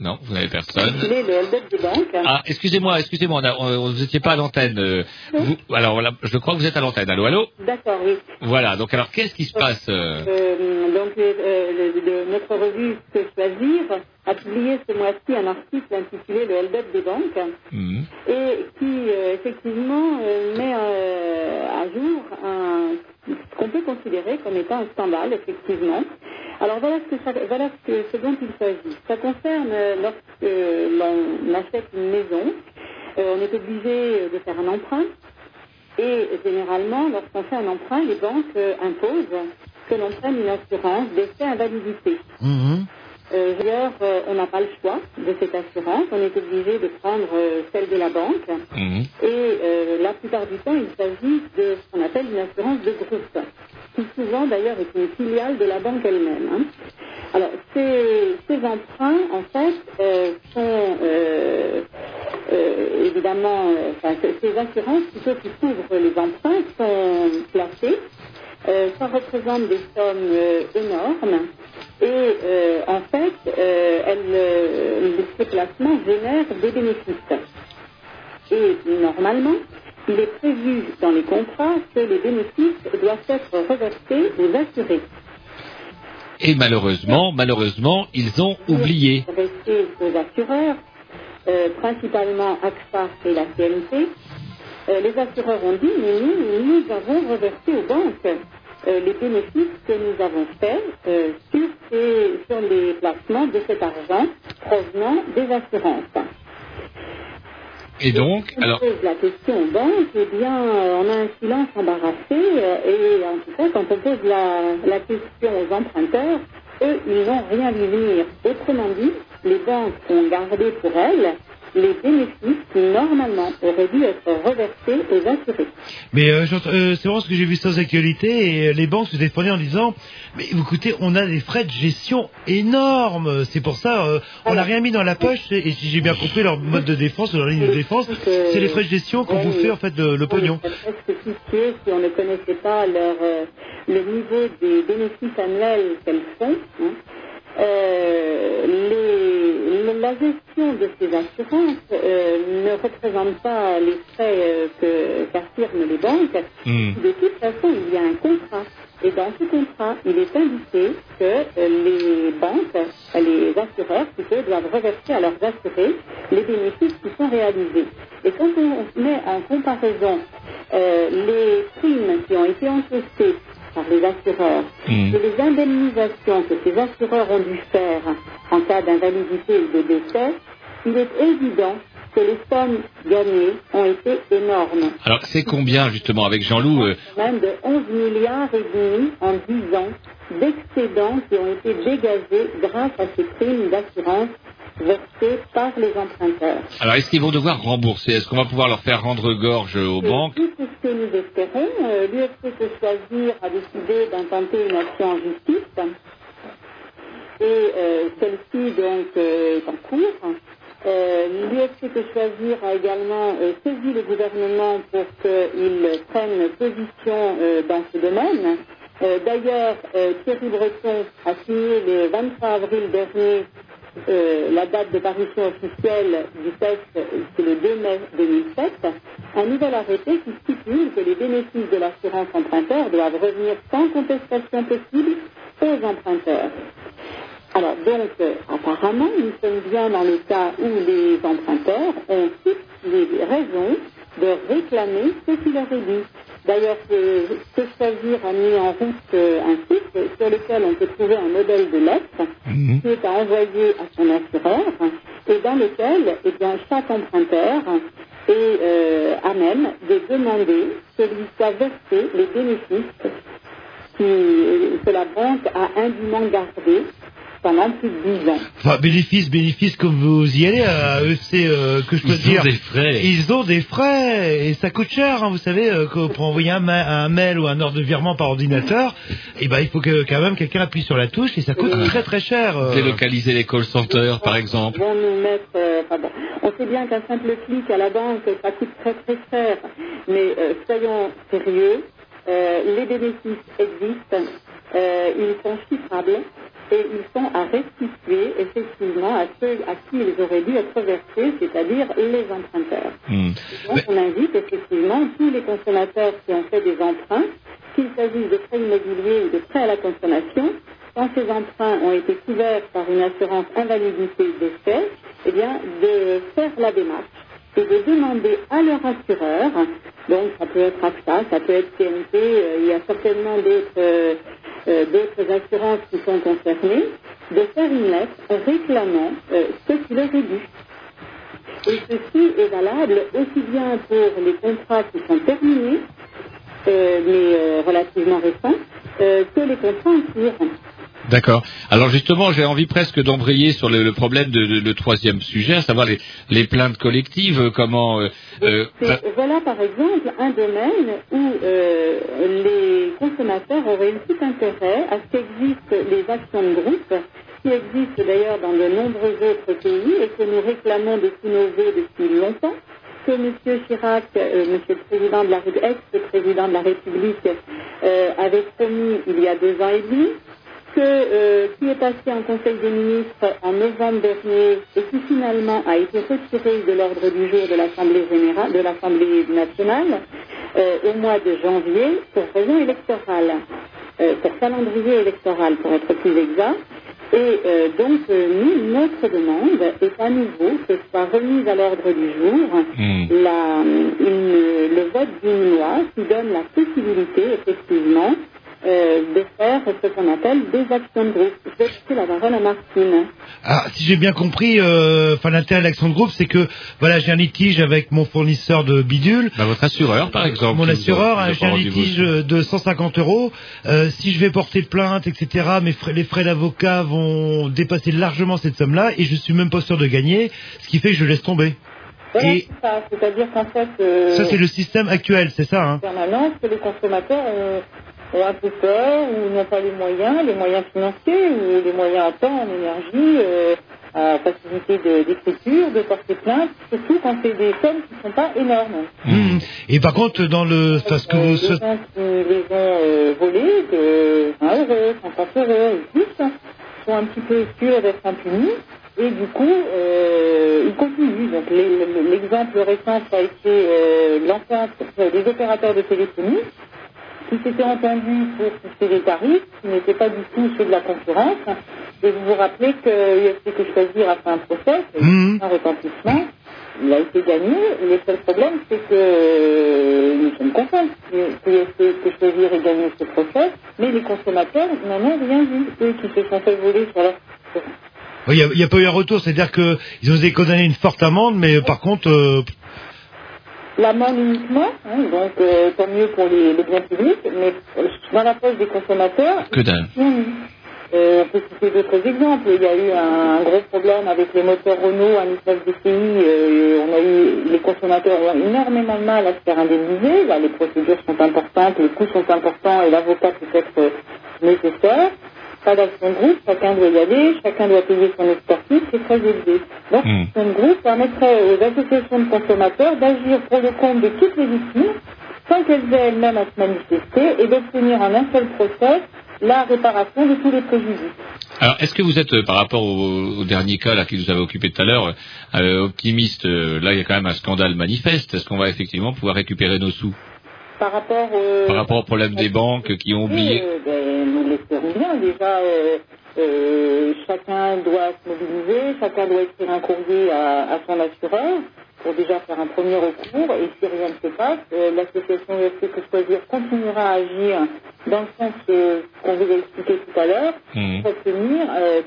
Non, vous n'avez personne.
Il est le des banques.
Ah, excusez-moi, excusez-moi, vous n'étiez pas à l'antenne. euh, vous- alors, je crois que vous êtes à l'antenne. Allô, allô?
D'accord, oui.
Voilà, donc alors, qu'est-ce qui se passe euh,
Euh, donc, euh, le- le- notre revue choisir a publié ce mois-ci un article intitulé Le helpdesk des banques
hmm,
et qui euh, effectivement euh, met euh, à jour un, ce qu'on peut considérer comme étant un scandale, effectivement. Alors voilà ce, que ça- voilà ce, que- ce dont il s'agit. Ça concerne lorsque l'on achète une maison, on est obligé de faire un emprunt. Et généralement, lorsqu'on fait un emprunt, les banques imposent que l'on prenne une assurance d'effet invalidité. Euh, D'ailleurs, euh, on n'a pas le choix de cette assurance. On est obligé de prendre euh, celle de la banque.
hmm,
Et euh, la plupart du temps, il s'agit de ce qu'on appelle une assurance de groupe, qui souvent d'ailleurs est une filiale de la banque elle-même. hein. Alors, ces, ces emprunts, en fait, sont évidemment, enfin, ces assurances plutôt qui couvrent les emprunts sont placées. Euh, ça représente des sommes euh, énormes et euh, en fait, euh, ces placements génèrent des bénéfices. Et normalement, il est prévu dans les contrats que les bénéfices doivent être reversés aux assurés.
Et malheureusement, malheureusement, ils ont oublié.
Reversés aux assureurs, principalement AXA et la CNT. Euh, les assureurs ont dit, mais nous, nous avons reversé aux banques euh, les bénéfices que nous avons faits euh, sur, ces- sur les placements de cet argent provenant des assurances.
Et donc,
On
alors,
pose la question aux banques, eh bien, on a un silence embarrassé, et en tout cas, quand on pose la, la question aux emprunteurs, eux, ils n'ont rien vu venir. Autrement dit, les banques ont gardé pour elles les bénéfices qui, normalement, auraient dû être reversés aux assurés.
Mais euh, euh, c'est vraiment ce que j'ai vu sans actualité et euh, les banques se défendaient en disant mais écoutez on a des frais de gestion énormes c'est pour ça on n'a rien mis dans la poche et, et si j'ai bien compris leur mode de défense leur ligne de défense c'est les frais de gestion qu'on vous fait en fait le, le pognon.
si on ne connaissait pas leur, le niveau des bénéfices annuels qu'elles font. hein. La gestion de ces assurances euh, ne représente pas les frais euh, que- qu'affirment les banques.
hmm,
De toute façon, il y a un contrat. Et dans ce contrat, il est indiqué que euh, les banques, les assureurs plutôt, doivent reverser à leurs assurés les bénéfices qui sont réalisés. Et quand on met en comparaison les primes qui ont été encaissées par les assureurs
Mhm.
et les indemnisations que ces assureurs ont dû faire en cas d'invalidité ou de décès, il est évident que les sommes gagnées ont été énormes.
Alors, c'est combien, justement, avec Jean-Loup euh,
Même de 11 milliards et demi en 10 ans d'excédents qui ont été dégagés grâce à ces primes d'assurance versées par les emprunteurs.
Alors, est-ce qu'ils vont devoir rembourser? Est-ce qu'on va pouvoir leur faire rendre gorge aux
Et
banques?
tout ce que nous espérons, euh, l'UFC choisir a décidé d'intenter une action en justice et euh, celle-ci donc euh, est en cours. Euh, L'UFC que choisir a également euh, saisi le gouvernement pour qu'il prenne position euh, dans ce domaine. D'ailleurs, Thierry Breton a signé le 23 avril dernier euh, la date de parution officielle du texte, c'est le 2 mai 2007, un nouvel arrêté qui stipule que les bénéfices de l'assurance emprunteur doivent revenir sans contestation possible aux emprunteurs. Alors donc, euh, apparemment, nous sommes bien dans le cas où les emprunteurs ont toutes les raisons de réclamer ce qui leur est dû. D'ailleurs, ce choisir a mis en route euh, un site sur lequel on peut trouver un modèle de lettre qui est à envoyer à son assureur et dans lequel eh bien, chaque emprunteur est euh, à même de demander que lui soient versés les bénéfices qui- que la banque a indûment gardés pendant plus de 10 ans.
Enfin, bénéfice, bénéfice, comme vous y allez à EFC, euh, que je peux
Ils ont
dire.
des frais.
Ils ont des frais et ça coûte cher, hein, vous savez, euh, pour envoyer un, ma- un mail ou un ordre de virement par ordinateur, et ben il faut que quand même quelqu'un appuie sur la touche et ça coûte très très cher. euh.
Délocaliser les call centers, par exemple
vont nous mettre. euh, enfin bon, on sait bien qu'un simple clic à la banque, ça coûte très très cher. Mais euh, soyons sérieux, euh, les bénéfices existent, euh, ils sont chiffrables et ils sont à restituer effectivement à ceux à qui ils auraient dû être versés, c'est-à-dire les emprunteurs.
Hmm.
Donc on invite effectivement tous les consommateurs qui ont fait des emprunts, qu'il s'agisse de prêts immobiliers ou de prêts à la consommation, quand ces emprunts ont été couverts par une assurance invalidité décès, eh bien de faire la démarche et de demander à leur assureur, donc ça peut être AXA, ça peut être TNT, euh, il y a certainement d'autres euh, euh, d'autres assurances qui sont concernées, de faire une lettre réclamant euh, ce qui leur est dû. Et ceci est valable aussi bien pour les contrats qui sont terminés, euh, mais euh, relativement récents, euh, que les contrats en cours.
D'accord. Alors justement, j'ai envie presque d'embrayer sur le, le problème de, de- le troisième sujet, à savoir les, les plaintes collectives. euh, Comment euh, euh,
C'est- voilà par exemple un domaine où euh, les consommateurs auraient eu tout intérêt à ce qu'existent les actions de groupe, qui existent d'ailleurs dans de nombreux autres pays et que nous réclamons depuis nos voeux depuis longtemps, que M. Chirac, euh, M. le président de la Ré- ex-président de la République, euh, avait promis il y a deux ans et demi, que, euh, qui est passé en Conseil des ministres en novembre dernier et qui finalement a été retiré de l'ordre du jour de l'Assemblée générale, de l'Assemblée nationale euh, au mois de janvier pour raison électorale, euh, pour calendrier électoral pour être plus exact. Et donc nous, notre demande est à nouveau que soit remise à l'ordre du jour la, une- le vote d'une loi qui donne la possibilité effectivement euh, de faire ce qu'on appelle des actions de groupe. Je vais passer la parole à Martine.
Ah, si j'ai bien compris, euh, enfin l'intérêt de l'action de groupe, c'est que voilà, j'ai un litige avec mon fournisseur de bidule.
bah, votre assureur, par exemple
Mon assureur, hein, j'ai un litige de 150 euros. Euh, si je vais porter plainte, etc., mes frais, les frais d'avocat vont dépasser largement cette somme-là, et je suis même pas sûr de gagner, ce qui fait que je laisse tomber.
Voilà,
Et
c'est ça. C'est-à-dire qu'en fait, euh,
ça, c'est le système actuel, c'est ça. Hein.
en permanence, que les consommateurs ont un peu peur ou n'ont pas les moyens, les moyens financiers ou les moyens à temps, en énergie, euh, à facilité d'écriture, de, porter plainte, surtout quand c'est des sommes qui ne sont pas énormes.
Mhm. Et par contre, dans le, parce que
Euh,
vous
les gens qui les ont euh, volés de 1 euro, 50 euros et plus sont un petit peu sûrs d'être impunis et du coup euh, ils continuent. Donc l'exemple récent ça a été euh, l'entente euh, des opérateurs de téléphonie qui s'étaient entendus pour fixer des tarifs qui n'étaient pas du tout ceux de la concurrence. Et vous vous rappelez que UFC que choisir a fait un procès,
Mhm.
un retentissement, il a été gagné. Le seul problème, c'est que euh, nous sommes contents que, que, que choisir et gagner ce procès, mais les consommateurs n'en ont rien vu, eux qui se sont fait voler sur leur
Il n'y a, pas eu un retour, c'est-à-dire qu'ils ont été condamnés une forte amende, mais par contre, euh,
L'amende uniquement, hein, donc euh, tant mieux pour les, les biens publics, mais euh, dans la poche des consommateurs,
Que dalle.
euh, on peut citer d'autres exemples. Il y a eu un, un gros problème avec les moteurs Renault à Nissan DCI. Euh, on a eu, les consommateurs ont énormément de mal à se faire indemniser. Là, les procédures sont importantes, les coûts sont importants et l'avocat peut être nécessaire. Pas d'action de groupe, chacun doit y aller, chacun doit payer son expertise, c'est très élevé. Donc,
Hmm.
l'action de groupe permettrait aux associations de consommateurs d'agir pour le compte de toutes les victimes, sans qu'elles aient elles-mêmes à se manifester, et d'obtenir en un seul procès la réparation de tous les préjudices.
Alors, est-ce que vous êtes, euh, par rapport au, au dernier cas là qui nous avait occupé tout à l'heure, euh, optimiste euh, Là, il y a quand même un scandale manifeste. Est-ce qu'on va effectivement pouvoir récupérer nos sous?
Par rapport, euh,
par rapport au problème des banques qui ont oublié
Euh, ben, nous l'espérons bien. Déjà, euh, euh, chacun doit se mobiliser, chacun doit écrire un courrier à, à son assureur pour déjà faire un premier recours. Et si rien ne se passe, euh, l'association UFC Que Choisir continuera à agir dans le sens qu'on vous a expliqué tout à l'heure,
Mhm.
pour obtenir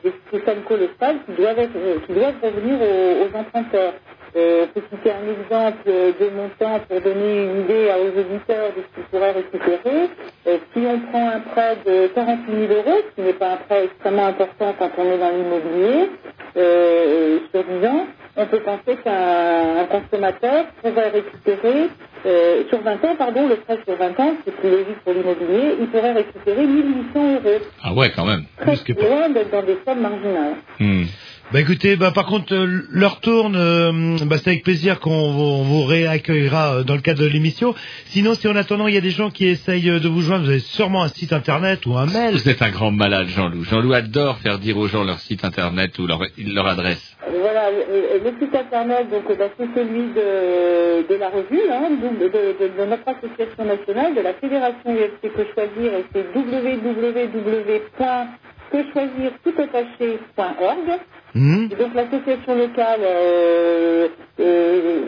des systèmes colossales qui doivent, être, qui doivent revenir aux, aux emprunteurs. Euh, citer un exemple de montant pour donner une idée aux auditeurs de ce qu'ils pourraient récupérer. Euh, si on prend un prêt de 48 000 euros, ce qui n'est pas un prêt extrêmement important quand on est dans l'immobilier, euh, sur 10 ans, on peut penser qu'un un consommateur pourrait récupérer, euh, sur 20 ans, pardon, le prêt sur 20 ans, c'est plus logique pour l'immobilier, il pourrait récupérer 1800 euros.
Ah ouais, quand même.
Très loin d'être dans des sommes marginales.
Hmm.
Bah écoutez, bah par contre, euh, l'heure tourne. euh, bah c'est avec plaisir qu'on vous, on vous réaccueillera euh, dans le cadre de l'émission. Sinon, si en attendant, il y a des gens qui essayent euh, de vous joindre, vous avez sûrement un site internet ou un mail.
Vous êtes un grand malade, Jean-Loup. Jean-Loup adore faire dire aux gens leur site internet ou leur, leur adresse.
Voilà, le, le site internet, donc, bah, c'est celui de, de la revue, hein, de, de- de- de notre association nationale, de la Fédération UFC Que Choisir, et c'est www.quechoisirtoutattaché.org. Et donc l'association locale euh, euh,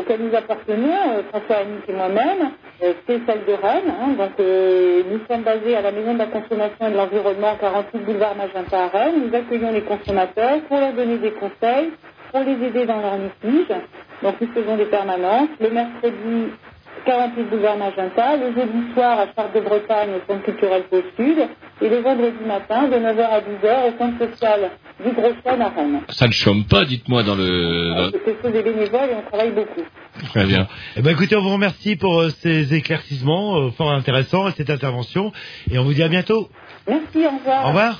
auquel nous appartenons, euh, François Annick et moi-même, euh, c'est celle de Rennes. hein. donc nous sommes basés à la Maison de la Consommation et de l'Environnement, 48 boulevard Magenta à Rennes. Nous accueillons les consommateurs pour leur donner des conseils, pour les aider dans leur litige. Donc nous faisons des permanences. Le mercredi, 48 boulevard Magenta, le jeudi soir à Chartres de Bretagne au Centre culturel Pôle Sud, et le vendredi matin de 9h à 10h au Centre social du Gros Chêne à Rennes.
Ça ne chôme pas, dites-moi, dans le... dans-
C'est chose des bénévoles et on travaille beaucoup.
Très bien.
Eh ben écoutez, on vous remercie pour euh, ces éclaircissements euh, fort intéressants et cette intervention. Et on vous dit à bientôt.
Merci, au revoir.
Au revoir.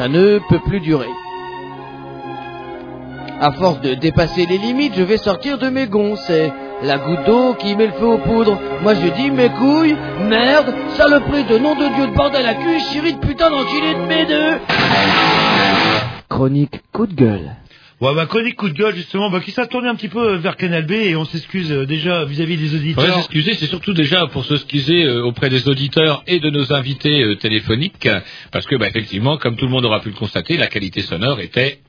Ça ne peut plus durer. À force de dépasser les limites, je vais sortir de mes gonds. C'est la goutte d'eau qui met le feu aux poudres. Moi je dis mes couilles, merde, saloperie de nom de Dieu de bordel à cul, chérie de putain d'enculé de mes deux. Chronique coup de gueule.
Ouais, bah, chronique coup de gueule, justement, bah, qui s'est tourné un petit peu vers Canal B et on s'excuse euh, déjà vis-à-vis des
On va
auditeurs.
s'excuser, c'est surtout déjà pour s'excuser euh, auprès des auditeurs et de nos invités euh, téléphoniques, parce que, bah, effectivement, comme tout le monde aura pu le constater, la qualité sonore était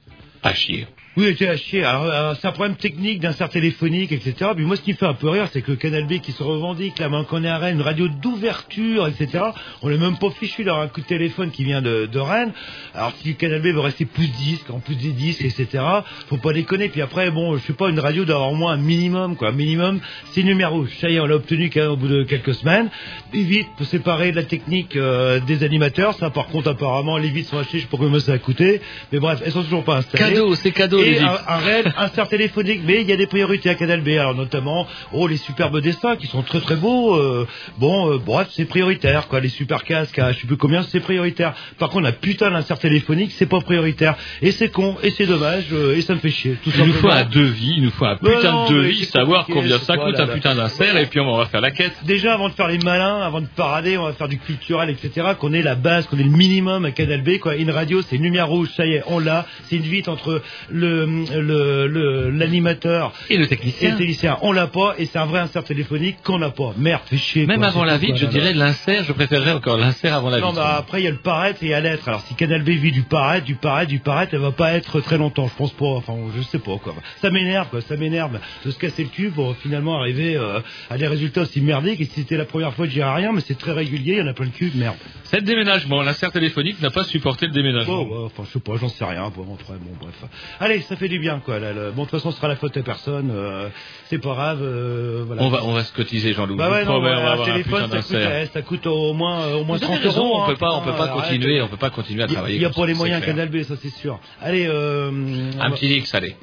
à chier.
Oui, était à chier. Alors, c'est un problème technique d'insert téléphonique, etc. Puis moi, ce qui me fait un peu rire, c'est que Canal B qui se revendique, là, maintenant qu'on est à Rennes, une radio d'ouverture, etc. On n'est même pas fichu d'avoir un coup de téléphone qui vient de, de Rennes. Alors, si Canal B veut rester plus disque, en plus des disques, etc. Faut pas déconner. Puis après, bon, je sais pas, une radio d'avoir au moins un minimum, quoi. Un minimum, c'est numéro. Ça y est, on l'a obtenu quand au bout de quelques semaines. Et vite, pour séparer de la technique euh, des animateurs. Ça, par contre, apparemment, les vitres sont achetées, je sais pas combien ça a coûté. Mais bref, elles sont toujours pas installées.
Cadeau, c'est cadeau, les
Et un, un réel insert téléphonique, mais il y a des priorités à Canal B. Alors notamment, oh les superbes dessins qui sont très très beaux. euh, bon, euh, bref, c'est prioritaire quoi. Les super casques, à je sais plus combien, c'est prioritaire. Par contre, un putain d'insert téléphonique, c'est pas prioritaire. Et c'est con, et c'est dommage, euh, et ça me fait chier. Tout
Il nous faut un devis, il nous faut un putain
non,
de devis, savoir combien ça coûte
la-
un putain d'insert, et puis on va faire la quête.
Déjà, avant de faire les malins, avant de parader, on va faire du culturel, etc. Qu'on ait la base, qu'on ait le minimum à Canal B, quoi. Une radio, c'est une lumière rouge, ça y est, on l'a. C'est une vitre entre le le- le- l'animateur
et le technicien.
Et le technicien, on l'a pas, et c'est un vrai insert téléphonique qu'on n'a pas. Merde, fait chier.
Même
quoi,
avant la
quoi,
je dirais l'insert, je préférerais encore l'insert avant la
Non,
vitre.
bah après il y a le paraître et il y a l'être. Alors si Canal B vit du paraître, du paraître, du paraître, elle va pas être très longtemps, je pense pas. Enfin, je sais pas quoi. Ça m'énerve, quoi. Ça m'énerve de se casser le cul pour finalement arriver euh, à des résultats aussi merdiques. Et si c'était la première fois, je dirais rien, mais c'est très régulier. Il y en a plein le cul, merde.
C'est le déménagement, l'insert téléphonique n'a pas supporté le déménagement.
Oh, ouais, enfin, je sais pas, j'en sais rien. Bon, enfin, bon, bref. Allez, ça fait du bien, quoi. là, le- Bon, de toute façon, ce sera la faute à personne. euh, c'est pas grave. euh, voilà.
On va, on va se cotiser, Jean-Loup.
Bah ouais, non,
on va
un
avoir un
téléphone, ça coûte, eh, ça coûte au moins, euh, au moins
Vous avez
30
raison,
euros.
on
hein,
peut pas, on peut pas continuer, on peut pas continuer à travailler.
Il n'y a pas les moyens. Canal B, ça c'est sûr. Allez, euh, on
Un
va-
petit X, allez.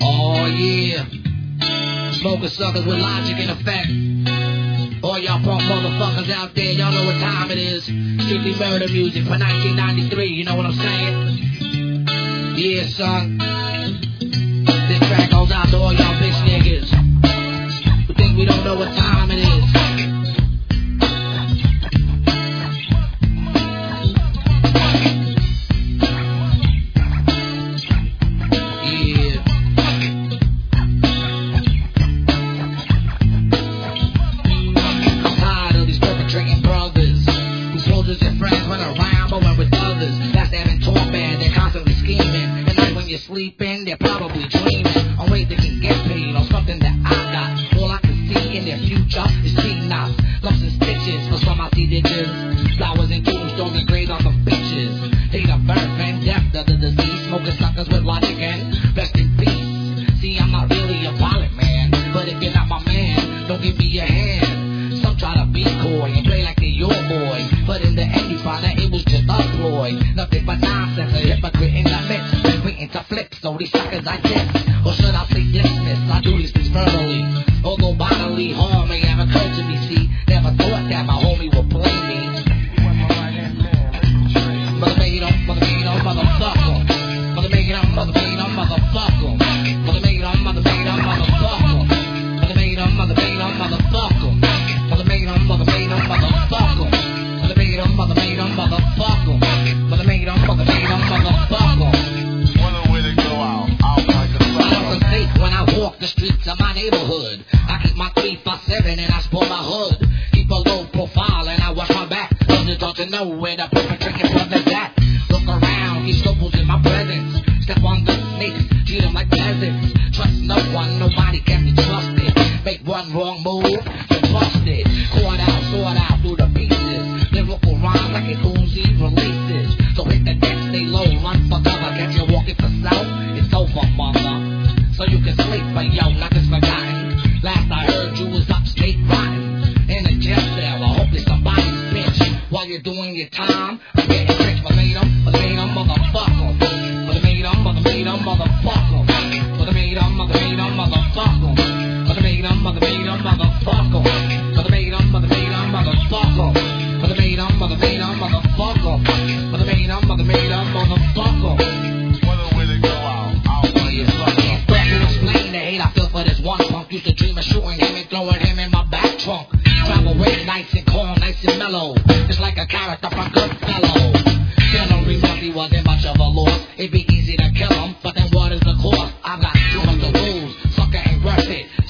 Oh yeah. Smoking suckers with logic in effect. All y'all punk motherfuckers out there, y'all know what time it is. Strictly murder music for 1993, you know what I'm saying? Yeah, son. This track goes out to all y'all bitch niggas who think we don't know what time it is.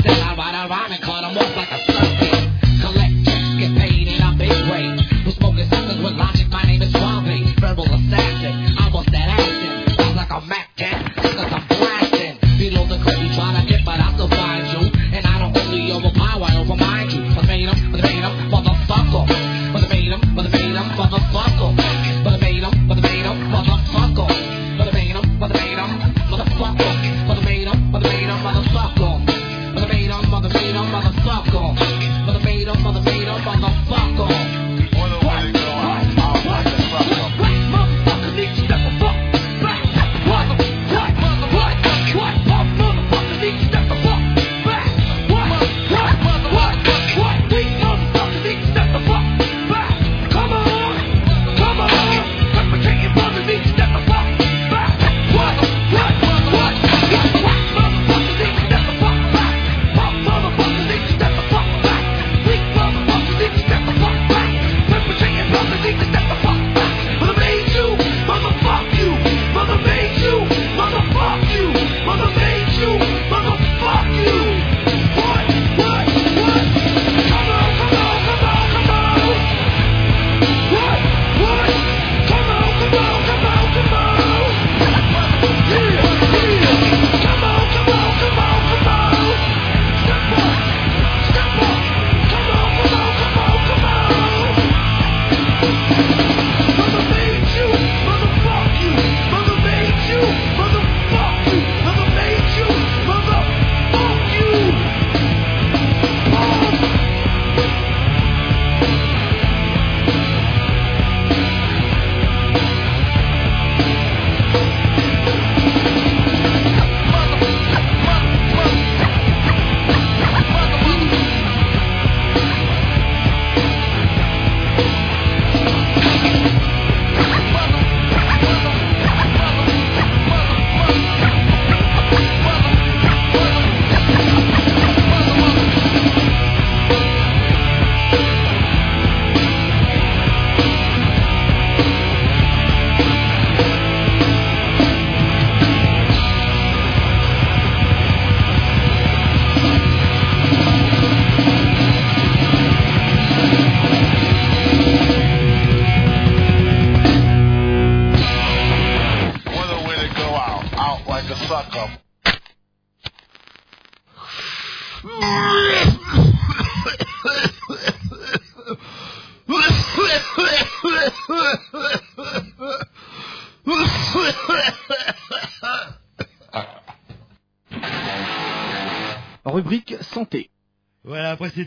Worth it.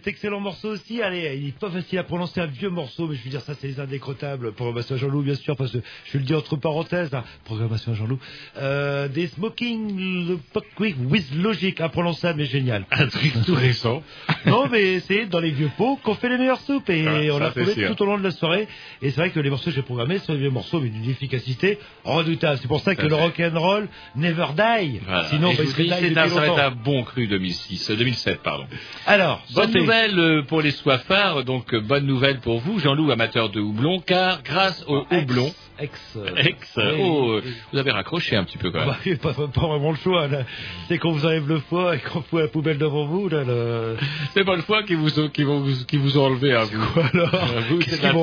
Excellent morceau aussi, allez, il est pas facile à prononcer un vieux morceau, mais je veux dire ça c'est les indécrottables, programmation à Jean-Loup bien sûr, parce que je le dis entre parenthèses, hein, programmation à Jean-Loup, euh, des Smoking le Buckwheat with Logic, imprononçable mais génial.
Un truc tout récent.
non mais c'est dans les vieux pots qu'on fait les meilleures soupes, et
Ouais,
on l'a trouvé tout au long de la soirée, et c'est vrai que les morceaux que j'ai programmés sont des vieux morceaux, mais d'une efficacité redoutable, c'est pour ça que
à
le rock'n'roll never die,
Voilà.
sinon bah, il serait die
un, ça va être
longtemps.
un bon cru 2006, euh, 2007, pardon.
Alors,
Bonne nouvelle euh, pour les soifards, donc euh, bonne nouvelle pour vous, Jean-Loup, amateur de houblon, car grâce au houblon,
ex, euh,
ex, euh,
oui.
oh, vous avez raccroché un petit peu quand même.
Bah, pas, pas vraiment le choix. là. C'est qu'on vous enlève le foie et qu'on fout la poubelle devant vous. Là, le...
C'est pas le foie qui vous, qui vous- qui vous ont enlevé à vous.
Quoi alors
À vous, c'est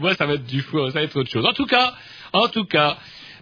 Moi, ça va être du foie, ça va être autre chose. En tout cas, en tout cas,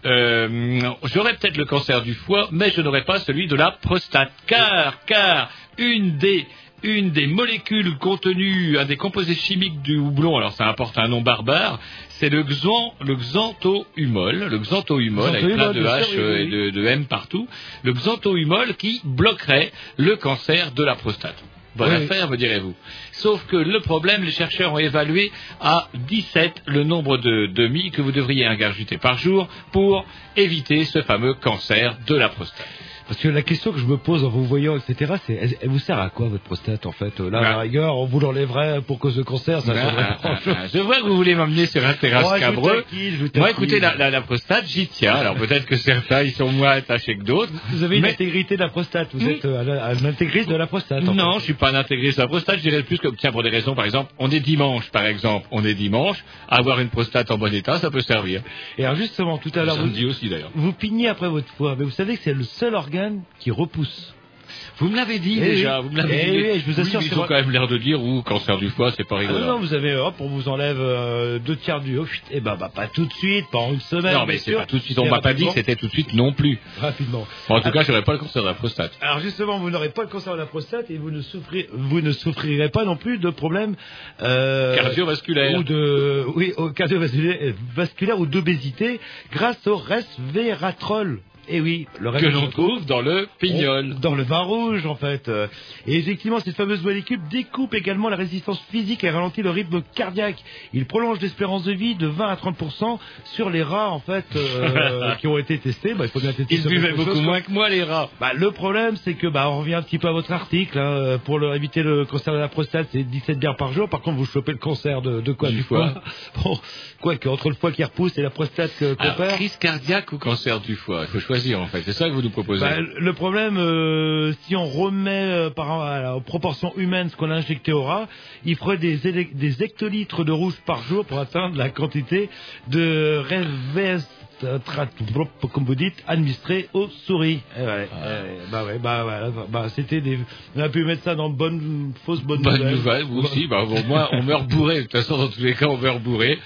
euh, j'aurai peut-être le cancer du foie, mais je n'aurai pas celui de la prostate, car, car une des une des molécules contenues, un des composés chimiques du houblon, alors ça importe un nom barbare, c'est le, xan, le xanthohumol, le xanthohumol, avec plein de H
sûr, oui,
euh, et
oui.
de, de M partout, le xanthohumol qui bloquerait le cancer de la prostate. Bonne
Oui.
affaire, me direz-vous. Sauf que le problème, les chercheurs ont évalué à 17 le nombre de demi que vous devriez ingurgiter par jour pour éviter ce fameux cancer de la prostate.
Parce que la question que je me pose en vous voyant, etc., c'est elle, elle vous sert à quoi votre prostate en fait Euh, Là,
Bah.
à la rigueur, on vous l'enlèverait pour cause de cancer, ça
Ah,
changerait
ah,
pas
ah,
grand-chose.
ah, Je vois que vous voulez m'emmener sur un terrasse cabreux.
je vous
Moi, écoutez, la, la, la prostate, j'y tiens. Alors peut-être que certains, ils sont moins attachés que d'autres.
Vous avez une
Mais-
intégrité de la prostate, vous
Hmm.
êtes euh, un intégriste de la prostate. en
Non,
fait.
je suis pas un intégriste à la prostate. Je dirais plus que, tiens, pour des raisons, par exemple, on est dimanche, par exemple, on est dimanche. Avoir une prostate en bon état, ça peut servir.
Et alors justement, tout à l'heure, vous,
aussi,
vous pignez après votre foie, mais vous savez que c'est le seul organe qui repousse.
Vous me l'avez dit
Eh
déjà,
oui.
vous me l'avez
Eh
dit.
oui, je vous assure,
Oui, ils ont quand même l'air de dire, ou cancer du foie, c'est pas
Ah
rigolo.
non, non, vous avez, hop, on vous enlève euh, deux tiers du haut, et ben bah, pas tout de suite, pas en une semaine.
Non, mais c'est pas tout de suite. On m'a pas dit que c'était tout de suite non plus.
Rapidement.
Bon, en tout cas, j'aurais pas le cancer de la prostate.
Alors justement, vous n'aurez pas le cancer de la prostate et vous ne souffrirez, vous ne souffrirez pas non plus de problèmes euh,
Cardiovasculaire.
ou de, oui, au cardiovasculaire euh, vasculaire ou d'obésité grâce au resveratrol. Et oui, le
Que l'on trouve dans le pignol.
dans le vin rouge en fait. Et effectivement, cette fameuse molécule découpe également la résistance physique et ralentit le rythme cardiaque. Il prolonge l'espérance de vie de 20 à 30 sur les rats en fait euh, qui ont été testés. Bah, il faut bien tester.
Ils buvaient beaucoup
chose,
moins
quoi.
que moi, les rats.
Bah, le problème, c'est que bah, on revient un petit peu à votre article. Hein, pour le- éviter le cancer de la prostate, c'est 17 bières par jour. Par contre, vous chopez le cancer de, de quoi
Du
Du
foie.
foie. Bon, quoi que entre le foie qui repousse et la prostate qu'on perd.
crise cardiaque ou cancer du foie? Il faut choisir, en fait. C'est ça que vous nous proposez.
Bah, le problème, euh, si on remet euh, par à la proportion humaine ce qu'on a injecté au rat, il ferait des, hectolitres de rouge par jour pour atteindre la quantité de Resveratrol, comme vous dites, administré aux souris. Eh ouais, eh, bah ouais, bah, voilà, bah, c'était des, on a pu mettre ça dans bonne, fausse bonne,
Bonne nouvelle, vous aussi. Bah, au moins, on meurt bourré. De toute façon, dans tous les cas, on meurt bourré.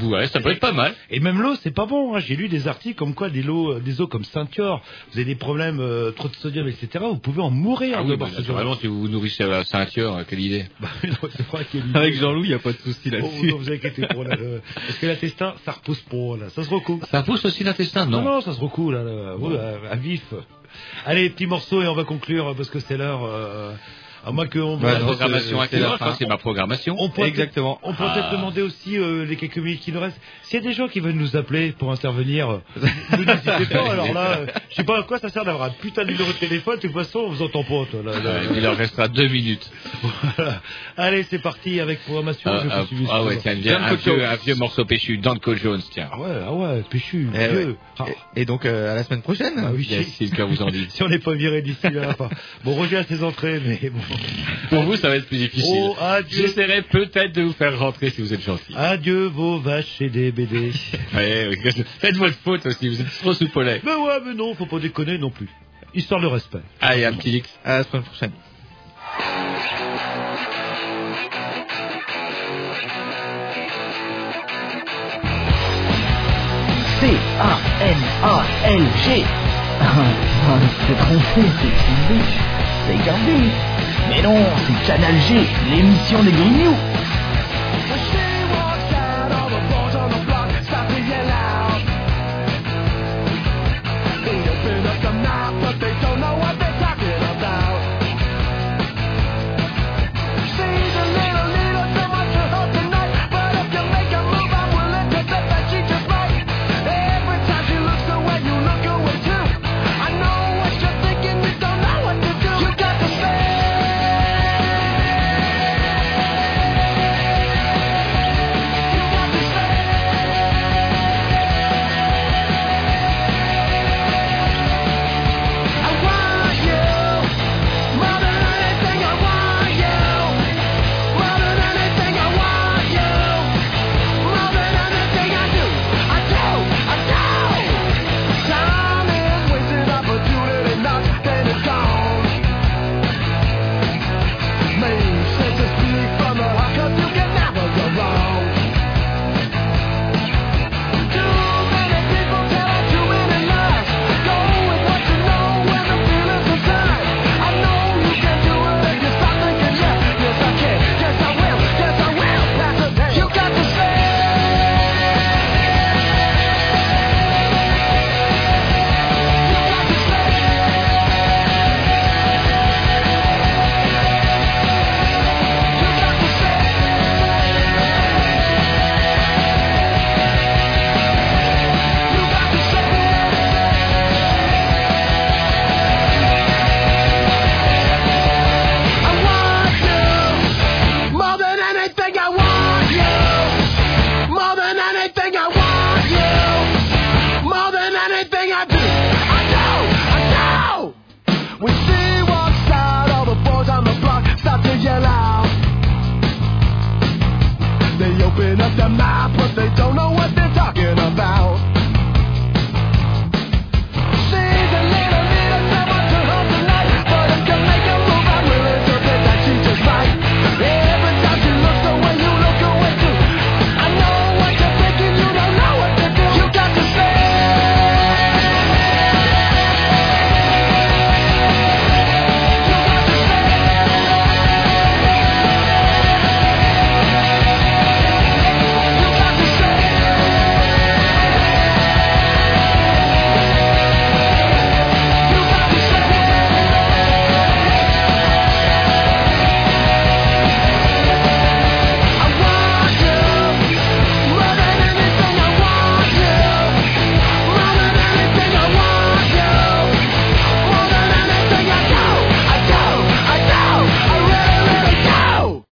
Ouais, ça peut être pas mal.
Et même l'eau, c'est pas bon. hein. J'ai lu des articles comme quoi des eaux, des eaux comme Saint-Thior, vous avez des problèmes, euh, trop de sodium, etc. Vous pouvez en mourir.
Ah oui, bah, naturellement, si vous vous nourrissez à ceinture, euh, quelle idée.
Bah, non, c'est vrai
Avec Jean-Louis, il n'y a pas de souci
Oh,
là-dessus.
non, vous inquiétez pas, là, le- parce que l'intestin, ça repousse pas, là. Ça se recoule.
Ça pousse aussi l'intestin, non?
Non, ça se recoule, là, là. Ouais, à vif. Allez, petit morceau et on va conclure parce que c'est l'heure. Euh, à moins qu'on
non,
programmation
c'est- c'est
ma programmation.
on pourrait
Exactement.
On peut
Ah.
peut-être demander aussi euh, les quelques minutes qui nous restent. S'il y a des gens qui veulent nous appeler pour intervenir, euh, vous n'hésitez pas. Alors là, euh, je sais pas à quoi ça sert d'avoir un putain de numéro de téléphone. De toute façon, on vous entend pas. toi, là, là.
Ouais, il en restera deux minutes.
Voilà. Allez, c'est parti avec programmation.
Ah,
Je
ah,
continue
ah ouais, tiens, bien, un vieux, un vieux morceau péchu, Danko Jones, tiens.
Ah ouais, ah ouais, péchu,
Eh
vieux.
ouais.
Ah.
Et, et donc, euh, à la semaine prochaine.
Ah oui,
Yes, si le cœur vous en dit.
si on n'est pas viré d'ici là. enfin. Bon, Roger a ses entrées, mais bon.
Pour vous, ça va être plus difficile.
Oh.
J'essaierai peut-être de vous faire rentrer si vous êtes gentil.
Adieu vos vaches et des BD.
Ouais. Faites votre faute aussi, vous êtes trop soupolé.
mais ouais, mais non, faut pas déconner non plus. Histoire de respect.
Allez, un petit Lix.
À la semaine prochaine.
C-A-N-A-L-G. Ah, c'est trompé, c'est une biche. C'est Gardé. Mais non, c'est Canal G, l'émission des Grignoux.